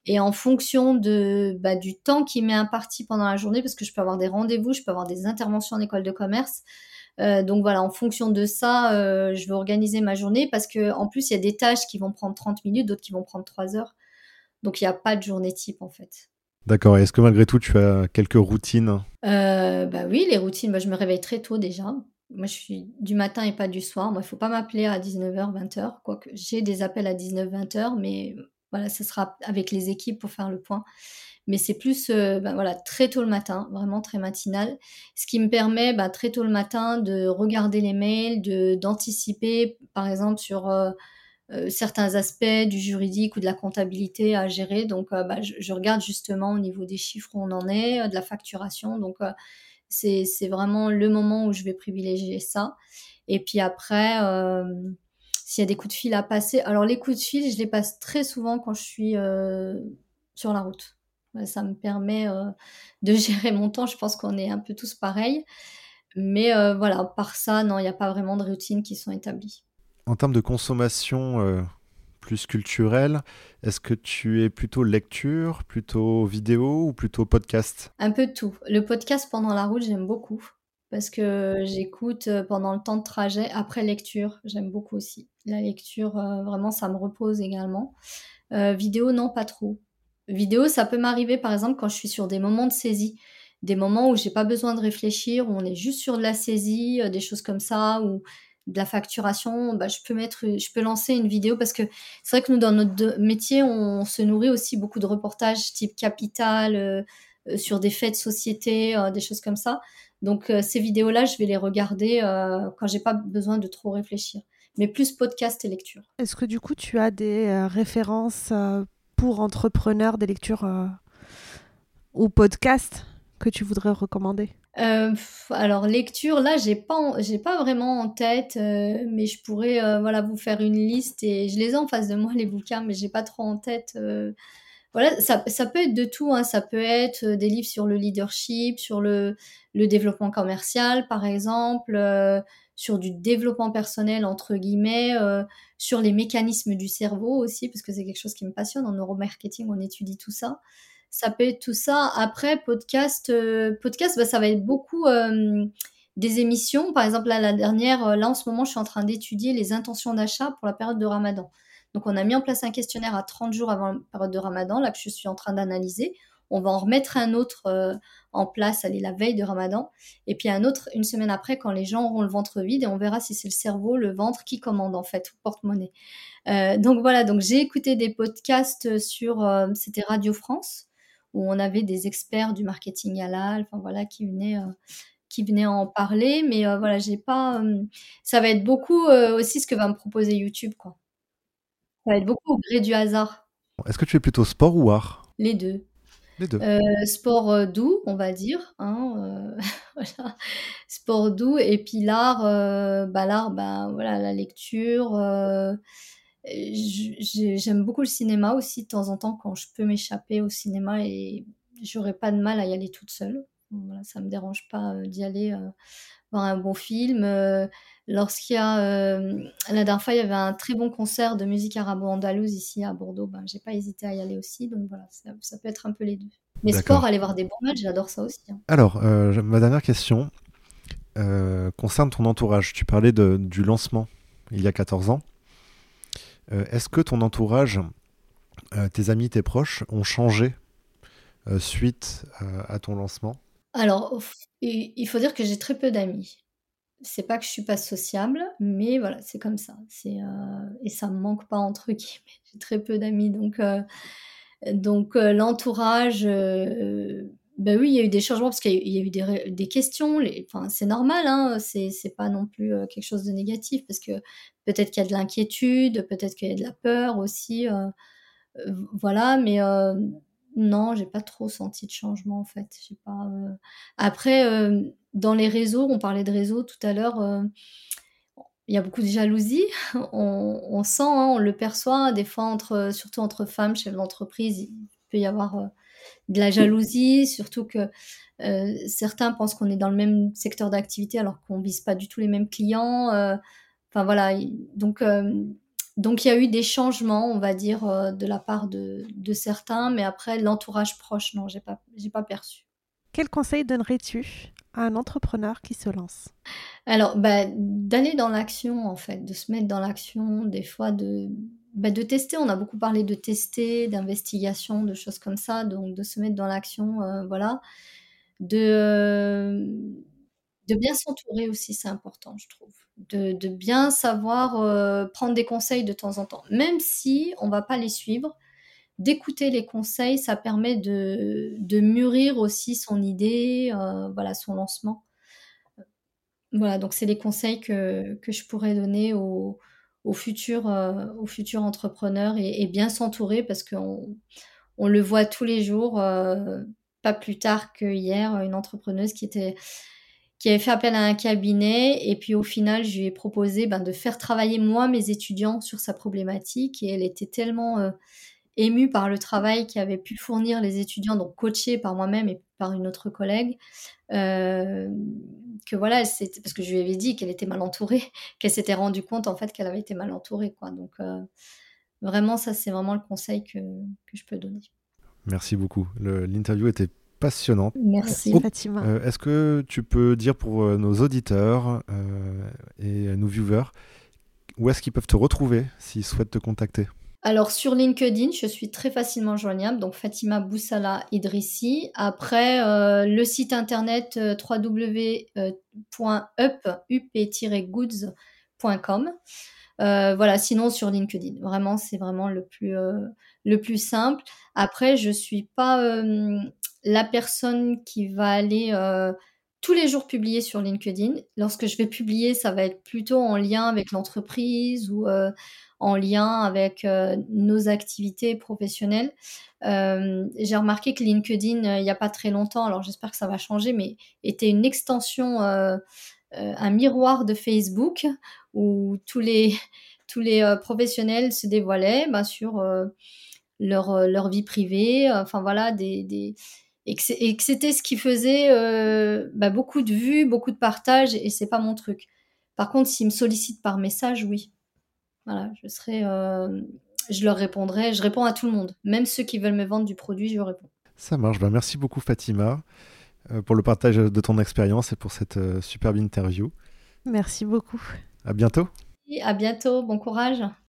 Et en fonction de, bah, du temps qui m'est imparti pendant la journée, parce que je peux avoir des rendez-vous, je peux avoir des interventions en école de commerce. donc voilà, en fonction de ça, je vais organiser ma journée parce que en plus, il y a des tâches qui vont prendre 30 minutes, d'autres qui vont prendre 3 heures. Donc il n'y a pas de journée type en fait. D'accord. Est-ce que malgré tout, tu as quelques routines? Euh, Bah oui, les routines. Moi, je me réveille très tôt déjà. Moi, je suis du matin et pas du soir. Moi, il faut pas m'appeler à 19h, 20h. Quoique j'ai des appels à 19, 20h, mais voilà, ce sera avec les équipes pour faire le point. Mais c'est plus euh, bah, voilà, très tôt le matin, vraiment très matinal. Ce qui me permet bah, très tôt le matin de regarder les mails, d'anticiper, par exemple, sur. Euh, euh, certains aspects du juridique ou de la comptabilité à gérer. Donc, bah, je, regarde justement au niveau des chiffres où on en est, de la facturation. C'est vraiment le moment où je vais privilégier ça. Et puis après, s'il y a des coups de fil à passer, alors les coups de fil, je les passe très souvent quand je suis sur la route. Ça me permet de gérer mon temps. Je pense qu'on est un peu tous pareils. Mais voilà, par ça, non, il n'y a pas vraiment de routines qui sont établies en termes de consommation euh, plus culturelle, est-ce que tu es plutôt lecture, plutôt vidéo ou plutôt podcast? Un peu tout. Le podcast pendant la route, j'aime beaucoup parce que j'écoute euh, pendant le temps de trajet après lecture. J'aime beaucoup aussi. La lecture, euh, vraiment, ça me repose également. vidéo, non, pas trop. Vidéo, ça peut m'arriver par exemple quand je suis sur des moments de saisie des moments où j'ai pas besoin de réfléchir, où on est juste sur de la saisie, des choses comme ça, où de la facturation, bah, je peux mettre, je peux lancer une vidéo parce que c'est vrai que nous dans notre métier, on se nourrit aussi beaucoup de reportages type capital euh, euh, sur des faits de société, euh, des choses comme ça. Donc ces vidéos-là, je vais les regarder quand j'ai pas besoin de trop réfléchir, mais plus podcast et lecture. Est-ce que du coup tu as des références pour entrepreneurs, des lectures ou podcasts? Que tu voudrais recommander? Euh, alors lecture, là j'ai pas pas vraiment en tête, euh, mais je pourrais euh, voilà vous faire une liste et je les ai en face de moi les bouquins, mais j'ai pas trop en tête. voilà, ça, ça, peut être de tout, hein. ça peut être des livres sur le leadership, sur le, le développement commercial par exemple, sur du développement personnel entre guillemets, sur les mécanismes du cerveau aussi parce que c'est quelque chose qui me passionne en neuromarketing, on étudie tout ça ça peut être tout ça. Après, podcast, euh, podcast bah, ça va être beaucoup euh, des émissions. Par exemple, là, la dernière, euh, là, en ce moment, je suis en train d'étudier les intentions d'achat pour la période de Ramadan. Donc, on a mis en place un questionnaire à 30 jours avant la période de Ramadan, là, que je suis en train d'analyser. On va en remettre un autre en place, aller la veille de Ramadan. Et puis un autre une semaine après, quand les gens auront le ventre vide, et on verra si c'est le cerveau, le ventre qui commande, en fait, ou porte-monnaie. donc voilà, donc j'ai écouté des podcasts sur, c'était Radio France où on avait des experts du marketing halal, enfin voilà, qui venaient, euh, qui venaient en parler. Mais euh, voilà, j'ai pas. Euh, ça va être beaucoup aussi ce que va me proposer YouTube, quoi. Ça va être beaucoup au gré du hasard. Est-ce que tu es plutôt sport ou art? Les deux. Les deux. sport doux, on va dire. Hein, voilà. Sport doux. Et puis l'art, bah, l'art, bah, voilà, la lecture J'aime beaucoup le cinéma aussi de temps en temps quand je peux m'échapper au cinéma et j'aurais pas de mal à y aller toute seule. Voilà, ça me dérange pas euh, d'y aller euh, voir un bon film. Euh, lorsqu'il y a la dernière fois, il y avait un très bon concert de musique arabo-andalouse ici à Bordeaux. Ben, j'ai pas hésité à y aller aussi. Donc voilà, ça, peut être un peu les deux. Mais sport, aller voir des bons matchs, j'adore ça aussi. Hein. Alors, ma dernière question. concerne ton entourage. Tu parlais de, du lancement il y a 14 ans. Est-ce que ton entourage, tes amis, tes proches, ont changé suite à ton lancement? Alors, il faut dire que j'ai très peu d'amis c'est pas que je suis pas sociable, mais voilà, c'est comme ça. Euh, et ça me manque pas entre guillemets. J'ai très peu d'amis, donc euh, donc euh, l'entourage. Ben oui, il y a eu des changements parce qu'il y, a eu des, des questions. C'est normal, hein, c'est pas non plus quelque chose de négatif parce que peut-être qu'il y a de l'inquiétude, peut-être qu'il y a de la peur aussi. voilà, mais non, j'ai pas trop senti de changement en fait. Pas. Après dans les réseaux, on parlait de réseaux tout à l'heure, euh, il y a beaucoup de jalousie. On, sent, hein, on le perçoit, des fois, surtout entre femmes, chefs d'entreprise, il peut y avoir euh, de la jalousie, surtout que euh, certains pensent qu'on est dans le même secteur d'activité alors qu'on vise pas du tout les mêmes clients. Enfin voilà, donc donc il y a eu des changements, on va dire, de la part de, de certains, mais après l'entourage proche, non, j'ai pas, j'ai pas perçu. Quel conseil donnerais-tu un entrepreneur qui se lance? Alors, bah, d'aller dans l'action, en fait, de se mettre dans l'action, des fois de, bah, de tester. On a beaucoup parlé de tester, d'investigation, de choses comme ça. Donc, de se mettre dans l'action, euh, voilà. De, de bien s'entourer aussi, c'est important, je trouve. De, de bien savoir euh, prendre des conseils de temps en temps, même si on va pas les suivre d'écouter les conseils, ça permet de, de, mûrir aussi son idée, euh, voilà, son lancement. Voilà, donc c'est les conseils que, que, je pourrais donner aux, aux futurs, euh, aux et, bien s'entourer parce qu'on on le voit tous les jours, euh, pas plus tard que hier, une entrepreneuse qui était qui avait fait appel à un cabinet et puis au final je lui ai proposé ben, de faire travailler moi mes étudiants sur sa problématique et elle était tellement émue par le travail qu'avaient pu fournir les étudiants, donc coachés par moi-même et par une autre collègue, euh, que voilà, c'était parce que je lui avais dit qu'elle était mal entourée, qu'elle s'était rendue compte en fait qu'elle avait été mal entourée, quoi. Donc euh, vraiment, ça c'est vraiment le conseil que, que, je peux donner. Merci beaucoup. L'interview était passionnante. Merci oh, Fatima. Euh, est-ce que tu peux dire pour nos auditeurs et nos viewers où est-ce qu'ils peuvent te retrouver s'ils souhaitent te contacter? Alors sur LinkedIn, je suis très facilement joignable, donc Fatima Boussala Idrissi. Après, euh, le site internet euh, www.up-goods.com. Euh, voilà, sinon sur LinkedIn. Vraiment, c'est vraiment le plus, le plus simple. Après, je suis pas la personne qui va aller tous les jours publier sur LinkedIn. Lorsque je vais publier, ça va être plutôt en lien avec l'entreprise ou en lien avec euh, nos activités professionnelles. Euh, j'ai remarqué que LinkedIn, euh, il n'y a pas très longtemps, alors j'espère que ça va changer, mais était une extension, un miroir de Facebook où tous les, tous les professionnels se dévoilaient bah, sur leur, leur vie privée, enfin voilà, et que c'était ce qui faisait bah, beaucoup de vues, beaucoup de partages, et c'est pas mon truc. Par contre, s'ils me sollicitent par message, oui. Voilà, je serai, euh, je leur répondrai. Je réponds à tout le monde, même ceux qui veulent me vendre du produit, je réponds. Ça marche. Ben, merci beaucoup Fatima euh, pour le partage de ton expérience et pour cette euh, superbe interview. Merci beaucoup. À bientôt. Et à bientôt. Bon courage.